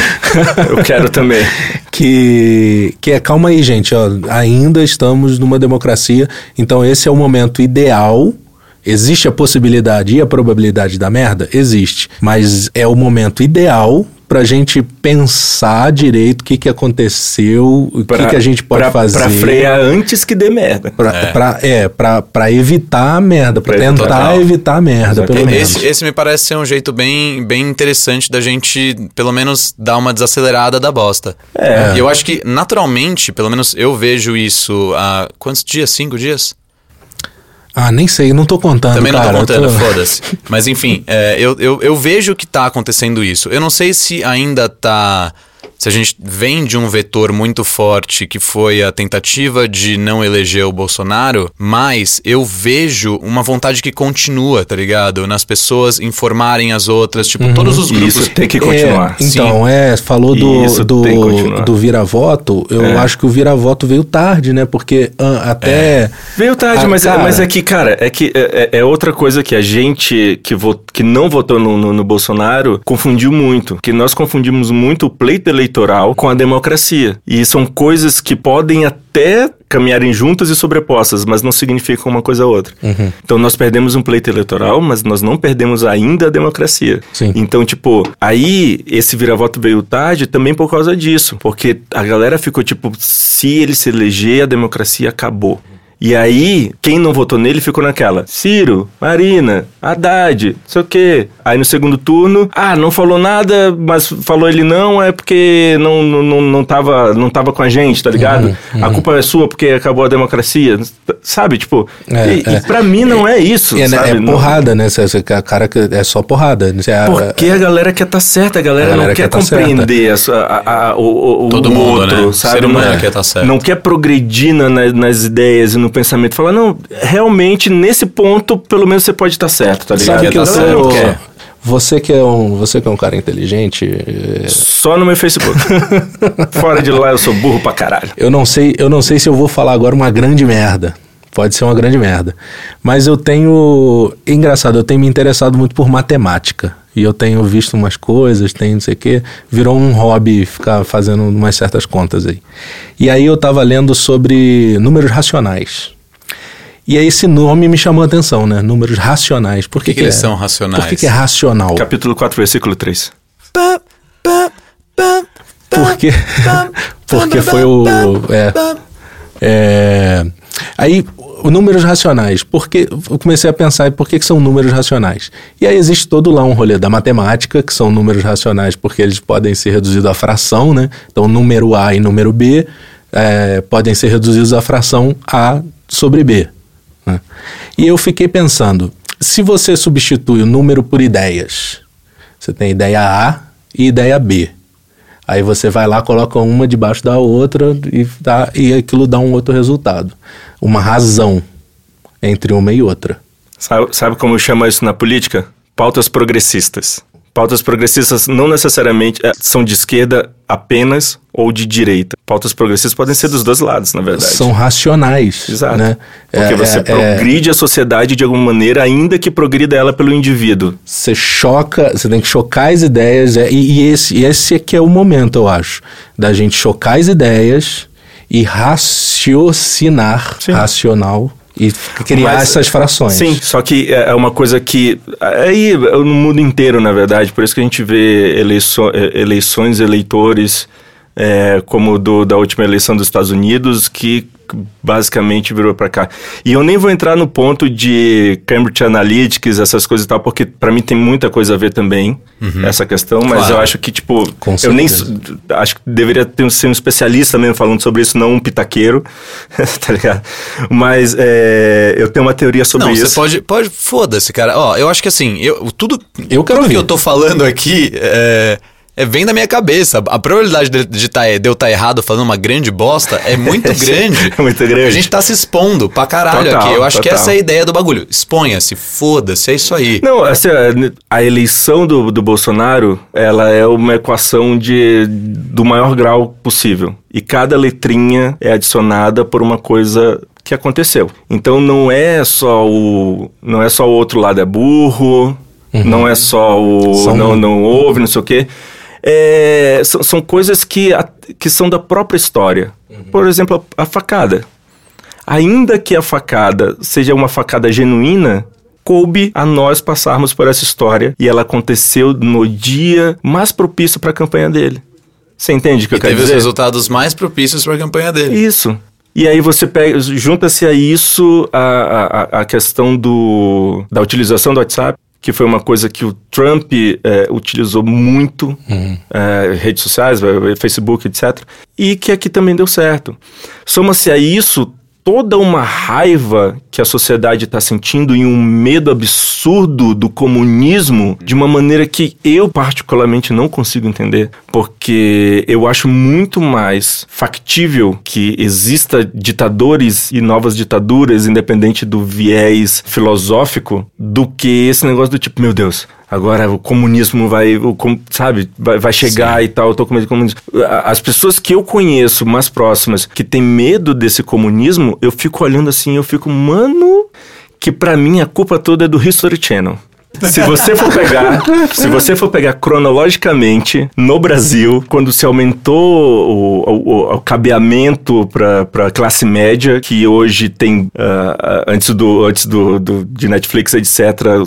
Eu quero também. que, que é calma aí, gente, ó, ainda estamos numa democracia, então esse é o momento ideal. Existe a possibilidade e a probabilidade da merda? Existe. Mas é o momento ideal pra gente pensar direito o que, que aconteceu, o que, que a gente pode pra, fazer. Pra frear antes que dê merda. Pra, É. pra- é, pra, pra evitar a merda, pra, Pra evitar- tentar Total. evitar a merda, pelo menos. Esse, esse me parece ser um jeito bem, bem interessante da gente, pelo menos, dar uma desacelerada da bosta. É. E eu acho que, naturalmente, pelo menos eu vejo isso há quantos dias? Cinco dias? Ah, nem sei, não tô contando, Também não cara. tô eu contando, foda-se. Mas enfim, é, eu, eu, eu vejo que tá acontecendo isso. Eu não sei se ainda tá. Se a gente vem de um vetor muito forte que foi a tentativa de não eleger o Bolsonaro, mas eu vejo uma vontade que continua, tá ligado? Nas pessoas informarem as outras, tipo, todos os grupos. isso tem que continuar. É, então, é, falou do, Isso do, do vira-voto. Eu É. acho que o vira-voto veio tarde, né? Porque ah, até. Veio tarde, Ah, mas, cara. mas é que, cara, é que é, é- é outra coisa que a gente que, vo, que não votou no, no, no Bolsonaro confundiu muito. Que nós confundimos muito o pleito eleitoral com a democracia. E são coisas que podem até caminharem juntas e sobrepostas, mas não significam uma coisa ou outra. Uhum. Então nós perdemos um pleito eleitoral, mas nós não perdemos ainda a democracia. Sim. Então, tipo, aí esse vira-voto veio tarde também por causa disso. Porque a galera ficou tipo, se ele se eleger, a democracia acabou. E aí, quem não votou nele ficou naquela. Ciro, Marina, Haddad, não sei o quê. Aí no segundo turno, ah, não falou nada, mas falou ele não, é porque não, não, não, não, tava, não tava com a gente, tá ligado? A culpa é sua porque acabou a democracia. Sabe, tipo, É, e, é. e pra mim não é isso, É, né, sabe? é Não- porrada, né? Cê- cê- cara, que é só porrada. né? A- porque a galera quer estar certa, a galera, A galera não quer, quer tá compreender a sua- a- a- o, o- Todo o mundo, outro, né? sabe? Ser humano não, quer tá certo. não quer progredir na- nas ideias e no pensamento. Falar, não, realmente, nesse ponto, pelo menos você pode estar certo, tá ligado? Sabe que tá sou. certo, quer. Você que, é um, você que é um cara inteligente, é, Só no meu Facebook. Fora de lá eu sou burro pra caralho. eu não sei, eu não sei se eu vou falar agora uma grande merda. Pode ser uma grande merda. Mas eu tenho. Engraçado, eu tenho me interessado muito por matemática. E eu tenho visto umas coisas, tenho não sei o quê. Virou um hobby ficar fazendo umas certas contas aí. E aí eu tava lendo sobre números racionais. E aí esse nome me chamou a atenção, né? Números racionais. Por que, que eles é? são racionais? Por que, que é racional? Capítulo 4, versículo 3. Porque, porque foi o. É, é, aí, números racionais. Porque, eu comecei a pensar por que, que são números racionais. E aí existe todo lá um rolê da matemática, que são números racionais porque eles podem ser reduzidos à fração, né? Então, número A e número B é, podem ser reduzidos à fração A sobre B. né? E eu fiquei pensando, se você substitui o número por ideias, você tem ideia A e ideia B. Aí você vai lá, coloca uma debaixo da outra e, dá, e aquilo dá um outro resultado. Uma razão entre uma e outra. Sabe, sabe como chama isso na política? Pautas progressistas. Pautas progressistas não necessariamente é, são de esquerda apenas ou de direita. Pautas progressistas podem ser dos dois lados, na verdade. São racionais. Exato. Né? Porque É- você é- é- progride a sociedade de alguma maneira, ainda que progrida ela pelo indivíduo. você choca, você tem que chocar as ideias, é, e, e esse, e esse aqui é o momento, eu acho, da gente chocar as ideias e raciocinar, Sim. racional, e criar Mas- essas frações. Sim, só que é é uma coisa que. Aí, no mundo inteiro, na verdade, por isso que a gente vê eleiço- eh, eleições, eleitores, é, como o do, da última eleição dos Estados Unidos, que basicamente virou pra cá. E eu nem vou entrar no ponto de Cambridge Analytics, essas coisas e tal, porque pra mim tem muita coisa a ver também, essa questão, mas Claro. eu acho que, tipo, Com eu nem. Acho que deveria ter, ser um especialista mesmo falando sobre isso, não um pitaqueiro, tá ligado? Mas é, eu tenho uma teoria sobre Não, isso. você pode. pode Foda-se, cara. Ó, eu acho que assim, eu, tudo, Eu quero tudo que eu tô falando aqui é, vem da minha cabeça. A probabilidade de, de, tá, de eu estar errado falando uma grande bosta é muito grande. É muito grande. A gente tá se expondo pra caralho Total, aqui. Eu acho que total. essa é a ideia do bagulho. Exponha-se, foda-se, é isso aí. Não, assim, a eleição do, do Bolsonaro, ela é uma equação de, do maior grau possível. E cada letrinha é adicionada por uma coisa que aconteceu. Então não é só o não é só o outro lado é burro, não é só o São- não não ouve, não sei o quê. É, são, são coisas que, a- que são da própria história. Por exemplo, a, a facada. Ainda que a facada seja uma facada genuína, coube a nós passarmos por essa história e ela aconteceu no dia mais propício para a campanha dele. Você entende o que E eu quero teve os dizer? resultados mais propícios pra campanha dele. Isso. E aí você pega, junta-se a isso a, a, a questão do, da utilização do WhatsApp, que foi uma coisa que o Trump eh, utilizou muito, eh, redes sociais, eh, Facebook, etc. E que aqui também deu certo. Soma-se a isso toda uma raiva que a sociedade está sentindo e um medo absurdo do comunismo de uma maneira que eu particularmente não consigo entender, porque eu acho muito mais factível que exista ditadores e novas ditaduras independente do viés filosófico do que esse negócio do tipo, meu Deus, Agora o comunismo vai, o sabe, vai, vai chegar e tal, eu tô com medo de comunismo. As pessoas que eu conheço mais próximas que têm medo desse comunismo, eu fico olhando assim, eu fico, mano, que pra mim a culpa toda é do History Channel. Se você for pegar, se você for pegar cronologicamente no Brasil, quando se aumentou o, o, o cabeamento para classe média, que hoje tem ah, ah, antes do antes do, do- de Netflix etc,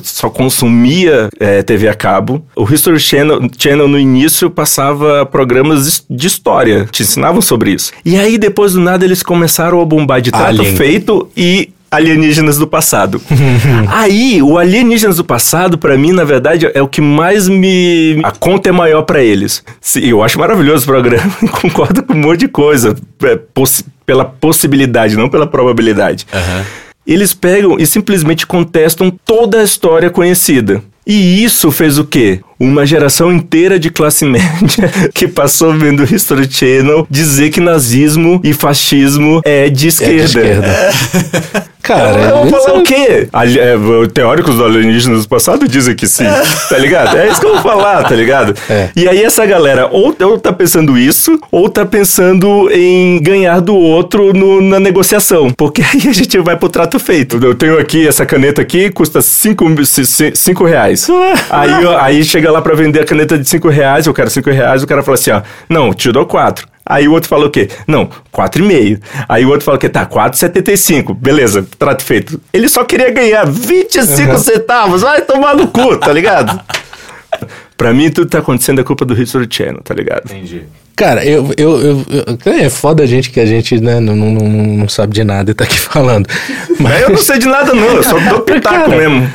só consumia eh, TV a cabo. O History Channel, Channel no início passava programas de história, te ensinavam sobre isso. E aí depois do nada eles começaram a bombar de trato Alien. feito e alienígenas do passado. Aí, o alienígenas do passado, pra mim, na verdade, é o que mais me. A conta é maior pra eles. Eu acho maravilhoso o programa, concordo com um monte de coisa. é, pela possibilidade, não pela probabilidade. Eles pegam e simplesmente contestam toda a história conhecida. E isso fez o quê? Uma geração inteira de classe média que passou vendo o History Channel dizer que nazismo e fascismo é de É esquerda. de esquerda. Cara, Eu vou isso falar é- o quê? É, teóricos do alienígenas do passado dizem que sim, tá ligado? É isso que eu vou falar, tá ligado? É. E aí essa galera ou, ou tá pensando isso, ou tá pensando em ganhar do outro no- na negociação. Porque aí a gente vai pro trato feito. Eu tenho aqui essa caneta aqui, custa 5 cinco reais. aí, eu- aí chega lá pra vender a caneta de 5 reais, eu quero 5 reais, o cara fala assim, ó, não, te dou 4. Aí o outro fala o quê? Não, 4,5. Aí o outro fala o quê? Tá, 4,75. Beleza, trato feito. Ele só queria ganhar 25 centavos. Vai tomar no cu, tá ligado? pra mim, tudo tá acontecendo é culpa do History Channel, tá ligado? Cara, eu, eu, eu, eu- É foda a gente que a gente né, não, não, não, não sabe de nada e tá aqui falando. Mas eu não sei de nada, não. Eu só dou pitaco Cara, mesmo.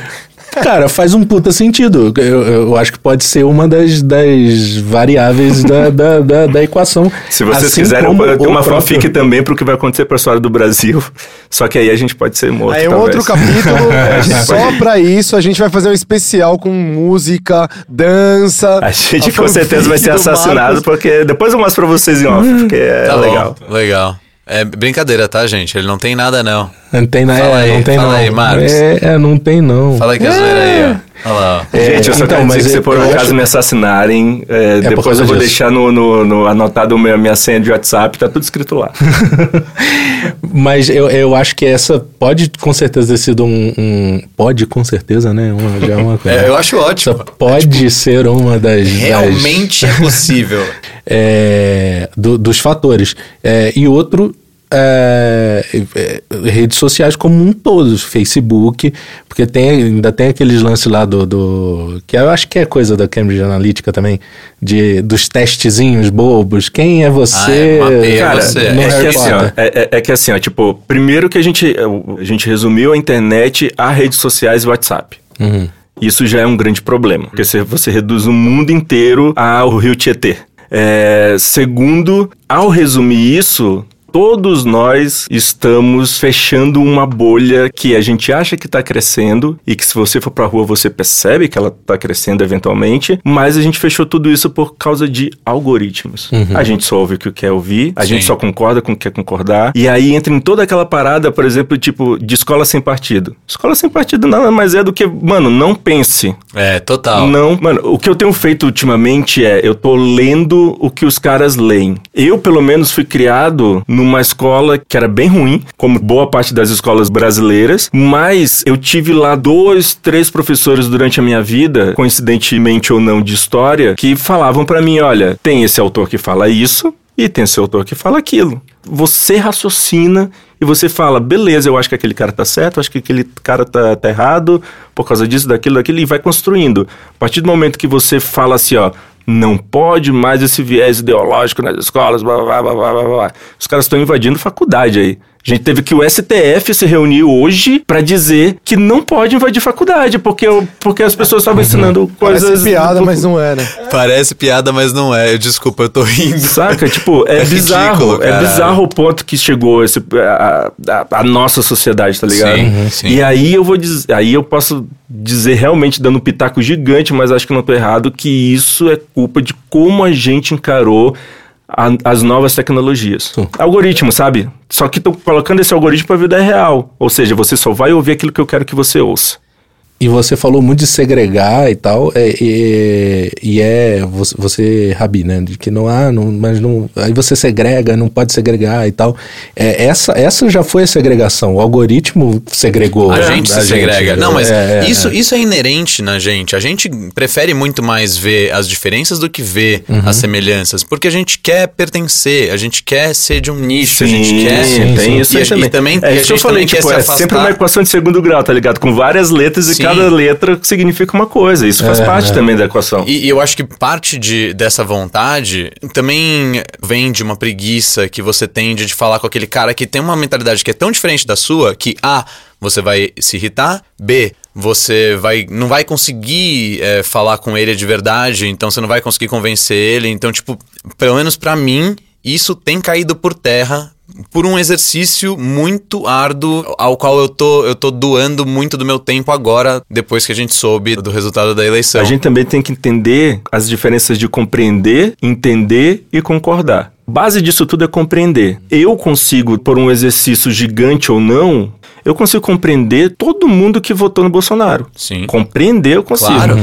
Cara, faz um puta sentido. Eu, eu acho que pode ser uma das, das variáveis da, da, da, da equação. Se vocês Assim quiserem, eu tenho uma próprio- fanfic também pro que vai acontecer pra história do Brasil. Só que aí a gente pode ser morto. Aí um talvez. outro capítulo, É, só pra isso, a gente vai fazer um especial com música, dança. A gente a com certeza vai ser assassinado, porque depois eu mostro pra vocês em off, porque é Tá legal. bom, legal. É brincadeira, tá, gente? Ele não tem nada, não. Não tem, na- Fala é, aí, não tem fala não. aí, Marcos. É, é, não tem não. Fala aí que é zoeira aí, ó. Olha lá, ó. É, Gente, eu só então, quero dizer que se por acaso acho- me assassinarem, é, depois eu vou disso. deixar no, no, no- anotado minha, minha senha de WhatsApp, tá tudo escrito lá. Mas eu, eu acho que essa pode com certeza ter sido um. um- pode com certeza, né? Uma, já é uma coisa. É, eu acho ótimo. Essa pode ser uma das. das- Realmente é possível. é, do- dos fatores. É, e outro, é, é, redes sociais como um todo, Facebook, porque tem, ainda tem aqueles lances lá do, do- que eu acho que é coisa da Cambridge Analytica também, de, dos testezinhos bobos. Quem é você? Ah, é, Cara, você. é, Harry que assim, ó, é, é- é que assim, ó, tipo, primeiro que a gente, a gente resumiu a internet a redes sociais e WhatsApp. Uhum. Isso já é um grande problema, porque você, você reduz o mundo inteiro ao Rio Tietê. É, segundo, ao resumir isso, todos nós estamos fechando uma bolha que a gente acha que está crescendo e que se você for pra rua você percebe que ela está crescendo eventualmente, mas a gente fechou tudo isso por causa de algoritmos. A gente só ouve o que quer ouvir, a Sim. gente só concorda com o que quer concordar, e aí entra em toda aquela parada, por exemplo, tipo, de escola sem partido. Escola sem partido nada mais é do que, mano, não pense. É, total. Não, mano, o que eu tenho feito ultimamente é, eu tô lendo o que os caras leem. Eu, pelo menos, fui criado numa escola que era bem ruim, como boa parte das escolas brasileiras, mas eu tive lá dois, três professores durante a minha vida, coincidentemente ou não de história, que falavam pra mim, olha, tem esse autor que fala isso, e tem esse autor que fala aquilo. Você raciocina e você fala, beleza, eu acho que aquele cara tá certo, acho que aquele cara tá, tá errado, por causa disso, daquilo, daquilo, e vai construindo. A partir do momento que você fala assim, ó, não pode mais esse viés ideológico nas escolas, blá, blá, blá, blá, blá. Os caras estão invadindo faculdade aí. A gente teve que o STF se reunir hoje pra dizer que não pode invadir faculdade, porque, porque as pessoas estavam ensinando coisas... Parece piada, mas não é, né? Parece piada, mas não é. Desculpa, eu tô rindo. Saca? Tipo, é, É bizarro. ridículo, é bizarro o ponto que chegou esse, a, a- a nossa sociedade, tá ligado? Sim, sim. E aí eu vou dizer, aí eu posso dizer realmente dando um pitaco gigante, mas acho que não tô errado, que isso é culpa de como a gente encarou a- as novas tecnologias. Algoritmo, sabe? Só que tô colocando esse algoritmo pra vida real. Ou seja, você só vai ouvir aquilo que eu quero que você ouça. E você falou muito de segregar e tal, é, e, e é você, você, Rabi, né? De que não há, não, mas não. Aí você segrega, não pode segregar e tal. É, essa, essa já foi a segregação. O algoritmo segregou. A gente se segrega. né? Não, mas É, é, isso, é. isso é inerente na gente. A gente prefere muito mais ver as diferenças do que ver Uhum. as semelhanças. Porque a gente quer pertencer, a gente quer ser de um nicho, a gente quer. sim, tem isso e, aí a- também. e também é e a isso que eu gente falei, tipo, é afastar. sempre uma equação de segundo grau, tá ligado? Com várias letras e Sim. Cada letra significa uma coisa. Isso faz parte também da equação. E, e eu acho que parte de, dessa vontade também vem de uma preguiça que você tem de, falar com aquele cara que tem uma mentalidade que é tão diferente da sua que A, você vai se irritar, B, você vai não vai conseguir é, falar com ele de verdade, então você não vai conseguir convencer ele. Então, tipo, pelo menos pra mim, isso tem caído por terra por um exercício muito árduo ao qual eu tô, eu tô doando muito do meu tempo agora, depois que a gente soube do resultado da eleição. A gente também tem que entender as diferenças de compreender, entender e concordar. Base disso tudo é compreender. Eu consigo, por um exercício gigante ou não, eu consigo compreender todo mundo que votou no Bolsonaro. Sim. Compreender eu consigo. Claro.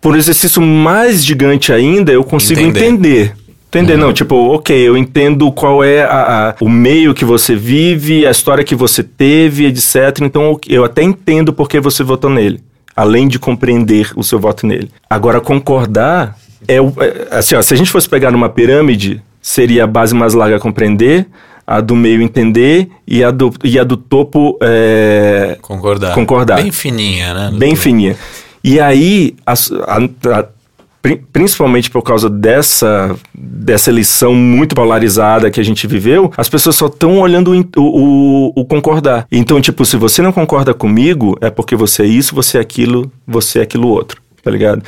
Por um exercício mais gigante ainda, eu consigo Entender. entender. Entender, não, tipo, ok, eu entendo qual é a, a- o meio que você vive, a história que você teve, etc. Então eu até entendo por que você votou nele, além de compreender o seu voto nele. Agora, concordar é, o- é assim, ó, se a gente fosse pegar numa pirâmide, seria a base mais larga compreender, a do meio entender e a do, e a do topo é, Concordar. Concordar. Bem fininha, né? bem fininha. E aí, a- a- pri- principalmente por causa dessa, dessa eleição muito polarizada que a gente viveu, as pessoas só estão olhando o, o, o- concordar. Então, tipo, se você não concorda comigo, é porque você é isso, você é aquilo, você é aquilo outro, tá ligado?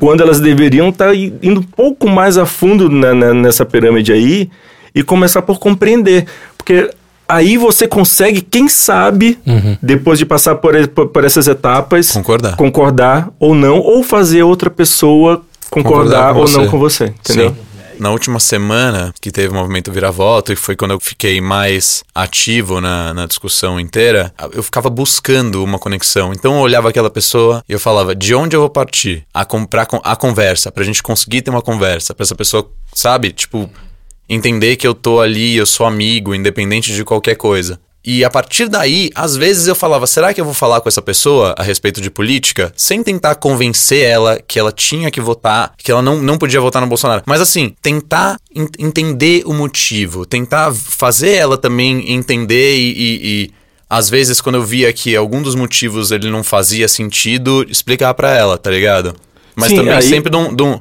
Quando elas deveriam estar indo um pouco mais a fundo na- na- nessa pirâmide aí e começar por compreender. Porque aí você consegue, quem sabe, depois de passar por, por- por essas etapas, Concordar. concordar ou não, ou fazer outra pessoa concordar, Concordar ou você. não com você, entendeu? Sim. Na última semana, que teve o movimento Vira-Voto, e foi quando eu fiquei mais ativo na, na discussão inteira, eu ficava buscando uma conexão. Então eu olhava aquela pessoa e eu falava, de onde eu vou partir? A comprar a conversa, pra gente conseguir ter uma conversa, pra essa pessoa, sabe, tipo, entender que eu tô ali, eu sou amigo, independente de qualquer coisa. E a partir daí, às vezes eu falava, será que eu vou falar com essa pessoa a respeito de política? Sem tentar convencer ela que ela tinha que votar, que ela não, não podia votar no Bolsonaro. Mas assim, tentar en- entender o motivo, tentar fazer ela também entender e, e- e, às vezes quando eu via que algum dos motivos ele não fazia sentido, explicar pra ela, tá ligado? Mas Sim, também aí- sempre de um, de, um,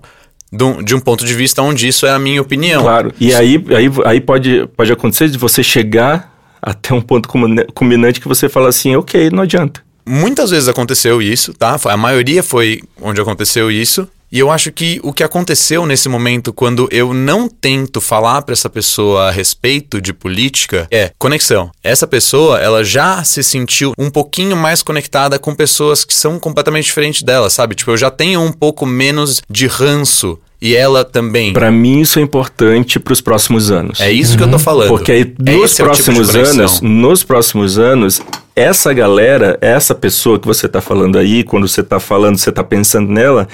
de, um, de um ponto de vista onde isso é a minha opinião. Claro. E aí, aí, aí pode, pode acontecer de você chegar até um ponto culmina- culminante que você fala assim, ok, não adianta. Muitas vezes aconteceu isso, tá? A maioria foi onde aconteceu isso. E eu acho que o que aconteceu nesse momento, quando eu não tento falar pra essa pessoa a respeito de política, é conexão. Essa pessoa, ela já se sentiu um pouquinho mais conectada com pessoas que são completamente diferentes dela, sabe? Tipo, eu já tenho um pouco menos de ranço. E ela também. Pra mim isso é importante pros próximos anos. É isso que eu tô falando. Porque aí, É nos esse é tipo próximos conexão. anos, nos próximos anos, essa galera, essa pessoa que você tá falando aí, quando você tá falando, você tá pensando nela,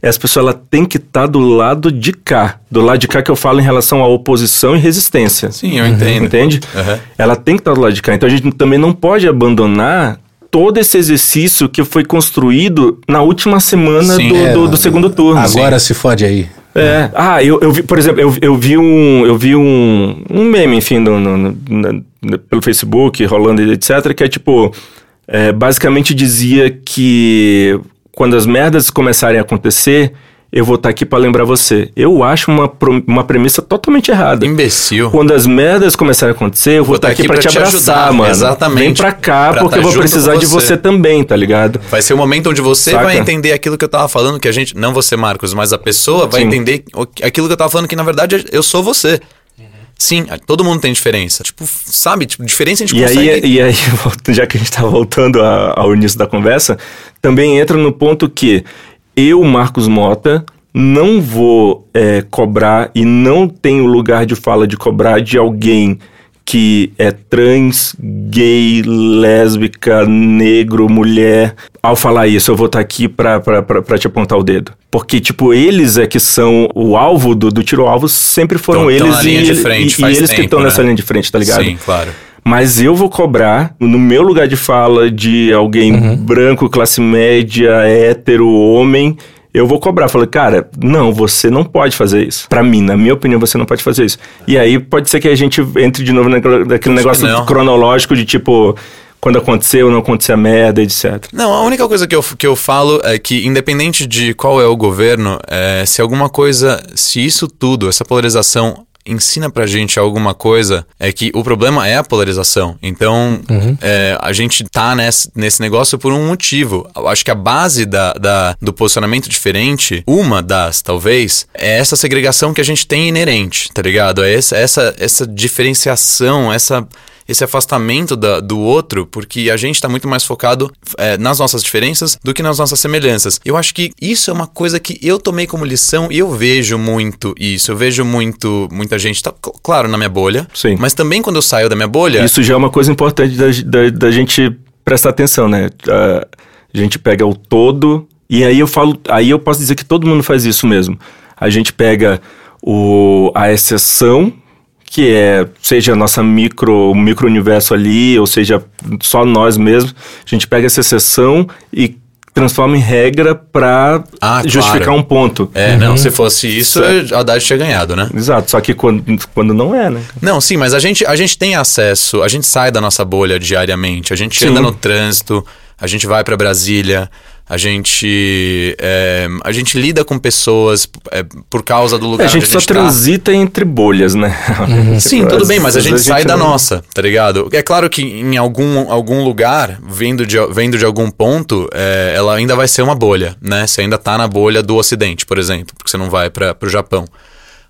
essa pessoa ela tem que estar do lado de cá. Do lado de cá que eu falo em relação à oposição e resistência. Sim, eu entendo. Entende? Aham. Ela tem que estar do lado de cá. Então a gente também não pode abandonar todo esse exercício que foi construído na última semana Sim. do, É, do- do segundo turno. Agora se fode aí. É. Ah, eu, eu vi, por exemplo, eu, eu vi um. Eu vi um, um meme, enfim, no, no- no- pelo Facebook, rolando e etc., que é tipo. é, basicamente dizia que quando as merdas começarem a acontecer, eu vou estar aqui pra lembrar você. Eu acho uma, uma premissa totalmente errada. Imbecil. Quando as merdas começarem a acontecer, eu vou, Vou estar tá aqui, aqui pra pra te te abraçar, ajudar, mano. exatamente. Vem pra cá, Pra porque tá eu vou precisar com de você. você também, tá ligado? Vai ser o momento onde você Saca? vai entender aquilo que eu tava falando, que a gente. Não você, Marcos, mas a pessoa vai Sim. entender o- aquilo que eu tava falando, que na verdade eu sou você. Sim, todo mundo tem diferença. Tipo, sabe? Tipo, diferença a gente E consegue. aí, e aí, já que a gente está voltando a- ao início da conversa, também entra no ponto que eu, Marcos Mota, não vou é, cobrar e não tenho lugar de fala de cobrar de alguém que é trans, gay, lésbica, negro, mulher. Ao falar isso, eu vou estar aqui pra, pra, pra, pra te apontar o dedo. Porque, tipo, eles é que são o alvo do, do tiro-alvo, sempre foram Tão- tão eles linha e, e- e eles que tempo, estão né? nessa linha de frente, tá ligado? Sim, claro. Mas eu vou cobrar, no meu lugar de fala, de alguém Uhum. branco, classe média, hétero, homem, eu vou cobrar. Falei, cara, não, você não pode fazer isso. Pra mim, na minha opinião, você não pode fazer isso. E aí pode ser que a gente entre de novo naquele, negócio que não. cronológico de tipo, quando aconteceu, não aconteceu a merda, etc. Não, a única coisa que eu, que eu falo é que, independente de qual é o governo, é, se alguma coisa, se isso tudo, essa polarização ensina pra gente alguma coisa, é que o problema é a polarização. Então, é, a gente tá nesse, nesse negócio por um motivo. Eu acho que a base da, da- do posicionamento diferente, uma das, talvez, é essa segregação que a gente tem inerente, tá ligado? É essa, essa, essa diferenciação, essa esse afastamento da- do outro, porque a gente tá muito mais focado é, nas nossas diferenças do que nas nossas semelhanças. Eu acho que isso é uma coisa que eu tomei como lição e eu vejo muito isso. Eu vejo muito, muita gente, tá, cl- claro, na minha bolha, Sim. mas também quando eu saio da minha bolha. Isso já é uma coisa importante da, da, da gente prestar atenção, né? A, a gente pega o todo, e aí eu falo, aí eu posso dizer que todo mundo faz isso mesmo. A gente pega o, a exceção, que é, seja nossa micro, micro universo ali, ou seja, só nós mesmos, a gente pega essa exceção e transforma em regra para Ah, justificar claro. um ponto. É, não, se fosse isso, a Haddad tinha ganhado, né? Exato, só que quando, quando não é, né? Não, sim, mas a gente, a gente tem acesso, a gente sai da nossa bolha diariamente, a gente Sim. anda no trânsito, a gente vai pra Brasília, A gente, é, a gente lida com pessoas é, por causa do lugar A gente onde só a gente tá. transita entre bolhas, né? Sim, Tipo, tudo às bem, mas a vezes gente sai da não- nossa, tá ligado? É claro que em algum, algum lugar, vindo de, vendo de algum ponto, é, ela ainda vai ser uma bolha, né? Você ainda tá na bolha do Ocidente, por exemplo, porque você não vai para pro Japão.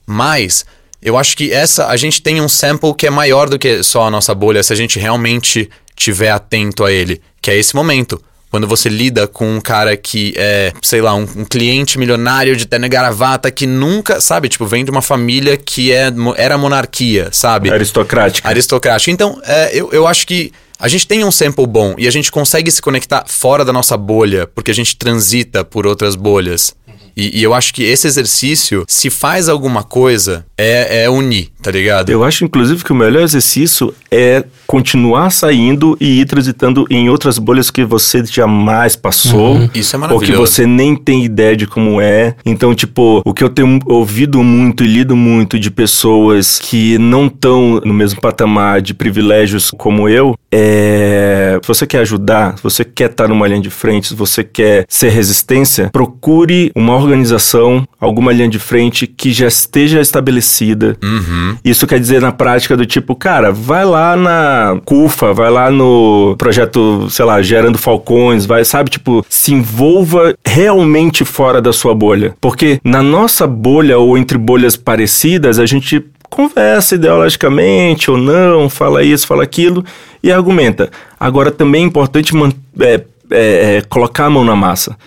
Mas eu acho que essa a gente tem um sample que é maior do que só a nossa bolha, se a gente realmente tiver atento a ele, que é esse momento. Quando você lida com um cara que é, sei lá, um, um cliente milionário de terno e gravata que nunca, sabe, tipo, vem de uma família que é, era monarquia, sabe? Aristocrática. aristocrática. Então, é, eu, eu acho que a gente tem um sample bom e a gente consegue se conectar fora da nossa bolha, porque a gente transita por outras bolhas. E, e eu acho que esse exercício, se faz alguma coisa, é, é unir, tá ligado? Eu acho, inclusive, que o melhor exercício é continuar saindo e ir transitando em outras bolhas que você jamais passou. Isso é Ou que maravilhoso. você nem tem ideia de como é. Então, tipo, o que eu tenho ouvido muito e lido muito de pessoas que não estão no mesmo patamar de privilégios como eu é. Se você quer ajudar, se você quer estar numa linha de frente, se você quer ser resistência, procure uma organização, alguma linha de frente que já esteja estabelecida. Uhum. Isso quer dizer na prática do tipo, cara, vai lá na CUFA, vai lá no projeto, sei lá, Gerando Falcões, vai, sabe, tipo, se envolva realmente fora da sua bolha. Porque na nossa bolha ou entre bolhas parecidas, a gente conversa ideologicamente ou não, fala isso, fala aquilo e argumenta. Agora também é importante é, é, é, colocar a mão na massa.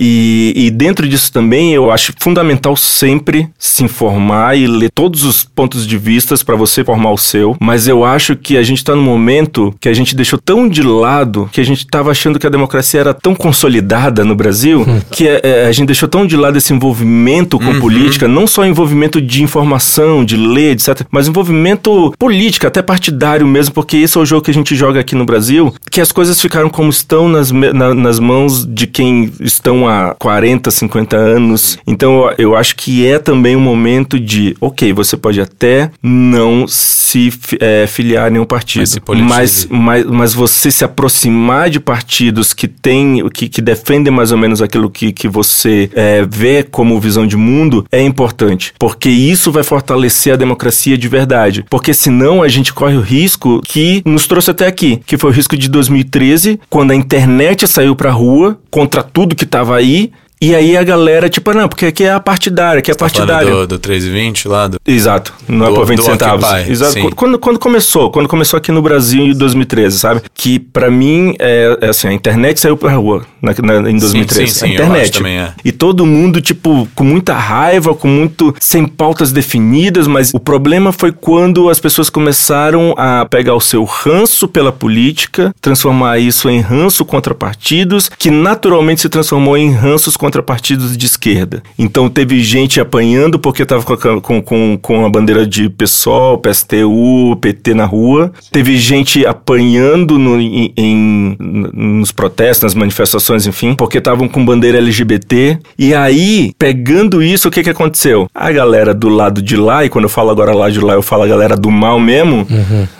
E, e dentro disso também eu acho fundamental sempre se informar e ler todos os pontos de vistas para você formar o seu. Mas eu acho que a gente está num momento que a gente deixou tão de lado que a gente estava achando que a democracia era tão consolidada no Brasil que é, é, a gente deixou tão de lado esse envolvimento com política, não só envolvimento de informação, de ler, etc., mas envolvimento político, até partidário mesmo, porque esse é o jogo que a gente joga aqui no Brasil, que as coisas ficaram como estão nas, na- nas mãos de quem estão há 40, 50 anos. Então eu- acho que é também um momento de, ok, você pode até não se eh, filiar a nenhum partido, Mas mas, mas, você se aproximar de partidos que têm, que, que defendem mais ou menos aquilo que, que você eh, vê como visão de mundo é importante, porque isso vai fortalecer a democracia de verdade. Porque senão a gente corre o risco que nos trouxe até aqui, que foi o risco de 2013, quando a internet saiu pra rua contra tudo que tava aí. E aí a galera, tipo, não, porque aqui é a partidária, aqui é Tá falando partidária. do, do 3,20 lá, do, Exato, não é Do- por 20 do centavos. Occupy, Exato. sim. Quando, quando começou, quando começou aqui no Brasil em 2013, sabe? Que pra mim, é, é assim, a internet saiu pra rua na, na- em 2013. sim, sim, a eu internet. também, é. E todo mundo, tipo, com muita raiva, com muito. sem pautas definidas, mas o problema foi quando as pessoas começaram a pegar o seu ranço pela política, transformar isso em ranço contra partidos, que naturalmente se transformou em ranços contra partidos de esquerda. Então teve gente apanhando porque estava com, com, com, a bandeira de PSOL, PSTU, PT na rua. Teve gente apanhando no, em, em- nos protestos, nas manifestações, enfim, porque estavam com bandeira LGBT. E aí, pegando isso, o que, que aconteceu? A galera do lado de lá, e quando eu falo agora lá de lá, eu falo a galera do mal mesmo,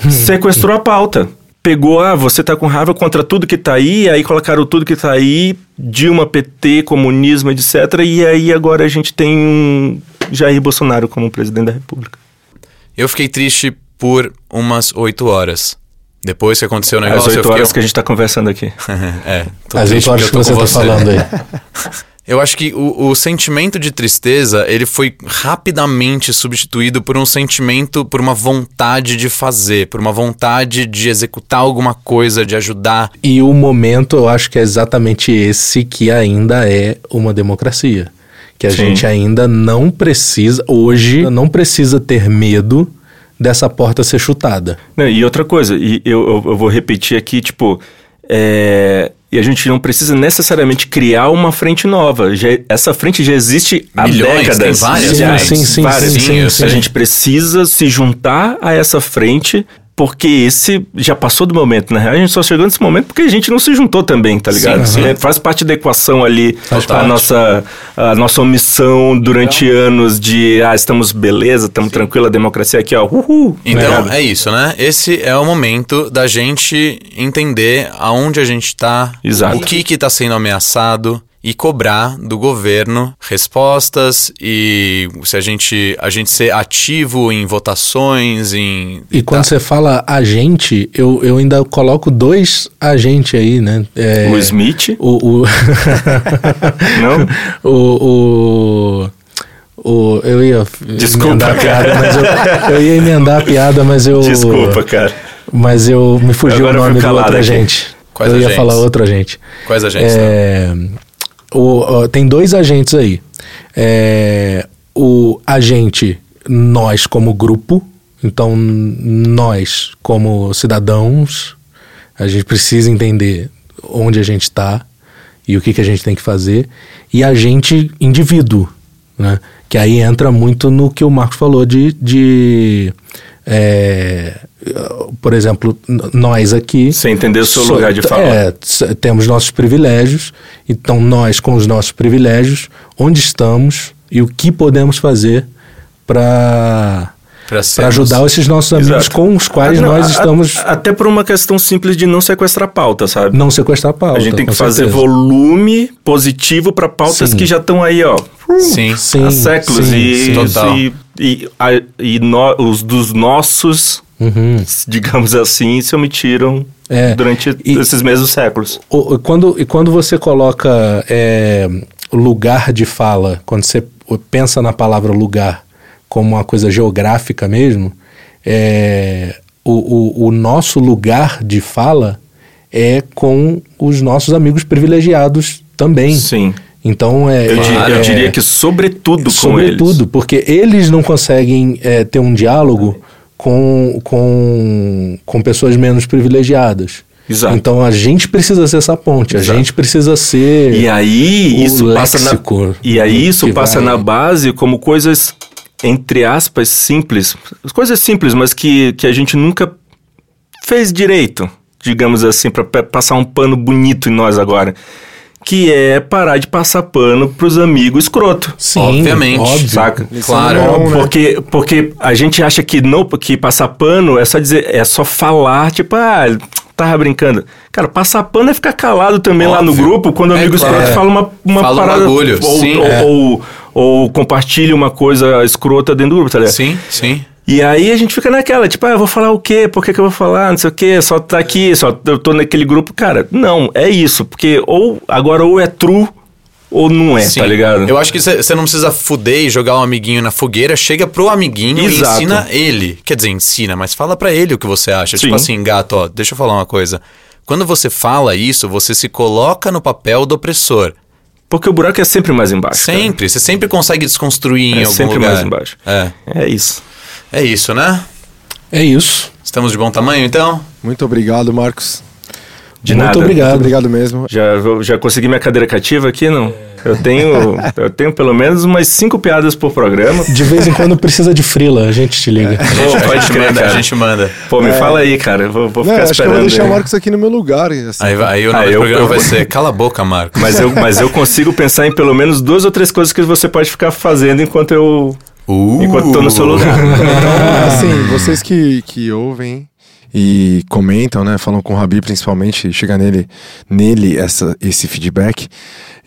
sequestrou a pauta pegou, ah, você tá com raiva contra tudo que tá aí, aí colocaram tudo que tá aí, Dilma, PT, comunismo, etc. E aí agora a gente tem um Jair Bolsonaro como presidente da República. Eu fiquei triste por umas 8 horas. Depois que aconteceu o As negócio, eu oito fiquei... horas que a gente tá conversando aqui. é, tô As oito horas porque que eu tô você tá falando aí. Eu acho que o, o sentimento de tristeza, ele foi rapidamente substituído por um sentimento, por uma vontade de fazer, por uma vontade de executar alguma coisa, de ajudar. E o momento, eu acho que é exatamente esse que ainda é uma democracia. Que a Sim. gente ainda não precisa, hoje, não precisa ter medo dessa porta ser chutada. Não, e outra coisa, e eu, eu, eu vou repetir aqui, tipo, é, e a gente não precisa necessariamente criar uma frente nova. Já- essa frente já existe há Milhões, décadas. tem várias Sim, Já, sim, sim, várias. sim, sim, sim. A gente precisa se juntar a essa frente porque esse já passou do momento, né? A gente só chegou nesse momento porque a gente não se juntou também, tá ligado? Sim, sim. É, Faz parte da equação ali, a nossa, a nossa omissão durante anos de, ah, estamos beleza, estamos tranquila, a democracia aqui, ó, uhul. Então né? é isso, né? Esse é o momento da gente entender aonde a gente tá, Exato. o que que tá sendo ameaçado e cobrar do governo respostas e se a gente a gente ser ativo em votações, em E quando tá. você fala agente, eu, eu ainda coloco dois agentes aí, né? É, O Smith, o, o, não? o, o, o- eu ia Desculpa, emendar a cara. piada, mas eu, eu ia emendar a piada, mas eu Desculpa, cara. mas eu me fugiu Agora o nome do aqui. agente. Quais eu ia agentes? falar outro agente. Quais agentes? né? O, ó, tem dois agentes aí. É, o agente, nós como grupo, então nós como cidadãos, a gente precisa entender onde a gente está e o que, que a gente tem que fazer. E agente indivíduo, né? que aí entra muito no que o Marcos falou de... de é, por exemplo, nós aqui Sem entender o seu So- lugar de fala. É, temos nossos privilégios, então nós, com os nossos privilégios, onde estamos e o que podemos fazer para Pra sermos- ajudar esses nossos amigos Exato. com os quais não, nós a- estamos a- até por uma questão simples de não sequestrar pauta, sabe? não sequestrar pauta. a gente tem que fazer certeza. volume positivo para pautas Sim. que já estão aí, ó. Sim. Sim, há séculos sim, e, sim. Total. e, e, a- e nó- os dos nossos, Uhum. digamos assim, se omitiram É, durante e- esses mesmos séculos. O- o- quando, e quando você coloca é, lugar de fala, quando você pensa na palavra lugar como uma coisa geográfica mesmo, é, o, o, o nosso lugar de fala é com os nossos amigos privilegiados também. Sim. Então é. Eu, é- eu diria que sobretudo com Sobretudo, eles. porque eles não conseguem é, ter um diálogo com, com, com pessoas menos privilegiadas. Exato. Então a gente precisa ser essa ponte, a Exato. gente precisa ser. E aí isso passa na, e aí isso passa vai- na base como coisas entre aspas simples, coisas simples, mas que, que a gente nunca fez direito, digamos assim, para passar um pano bonito em nós agora, que é parar de passar pano pros amigos escroto. Sim, Obviamente. óbvio. Saca? Claro. Não, né? Porque, porque a gente acha que não, que passar pano é só dizer, é só falar, tipo, ah, tava brincando. Cara, passar pano é ficar calado também lá no Óbvio. grupo quando o É, amigo claro. escroto fala uma, uma Fala um parada. bagulho, ou, sim. ou, É. ou, ou compartilha uma coisa escrota dentro do grupo, tá ligado? Sim, sim. E aí a gente fica naquela, tipo, ah, eu vou falar o quê? Por que, que eu vou falar? Não sei o quê, só tá aqui, só eu tô naquele grupo. Cara, não, é isso. Porque ou agora ou é true ou não é, Sim. tá ligado? Eu acho que você não precisa fuder e jogar um amiguinho na fogueira, chega pro amiguinho Exato. e ensina ele. Quer dizer, ensina, mas fala pra ele o que você acha. Sim. Tipo assim, gato, ó, deixa eu falar uma coisa. Quando você fala isso, você se coloca no papel do opressor. Porque o buraco é sempre mais embaixo. cara. Sempre. Você sempre consegue desconstruir em É algum sempre lugar. mais embaixo. É. É isso. É isso, né? É isso. Estamos de bom tamanho, então? Muito obrigado, Marcos. De Muito nada. obrigado. Muito obrigado mesmo. Já, já consegui minha cadeira cativa aqui, não? Eu tenho, eu tenho pelo menos umas cinco piadas por programa. De vez em quando precisa de frila, a gente te liga. Pô, a, pode gente crer, manda, a cara. gente manda. Pô, me fala aí, cara. Eu Vou, vou Não, ficar acho que eu esperando. vou deixar aí. o Marcos aqui no meu lugar. Assim. Aí, vai- aí o nome Ah, do programa eu- vai ser Cala a Boca, Marco. Mas eu, mas eu consigo pensar em pelo menos duas ou três coisas que você pode ficar fazendo enquanto eu. Uh. Enquanto tô no seu lugar. Então, assim, vocês que, que ouvem e comentam, né? Falam com o Rabi principalmente, chega nele, nele essa, esse feedback.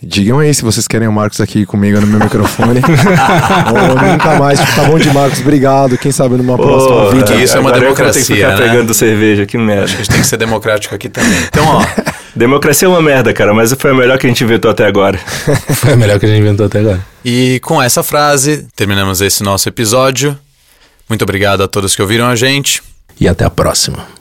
Digam aí se vocês querem o Marcos aqui comigo no meu microfone. Ou nunca mais. Tipo, tá bom de Marcos, obrigado. Quem sabe numa próxima vida. que isso é uma agora eu que democracia, ficar né? pegando cerveja, que merda. A gente tem que ser democrático aqui também. Então, ó, Democracia é uma merda, cara, mas foi a melhor que a gente inventou até agora. Foi a melhor que a gente inventou até agora. e com essa frase, terminamos esse nosso episódio. Muito obrigado a todos que ouviram a gente. E até a próxima.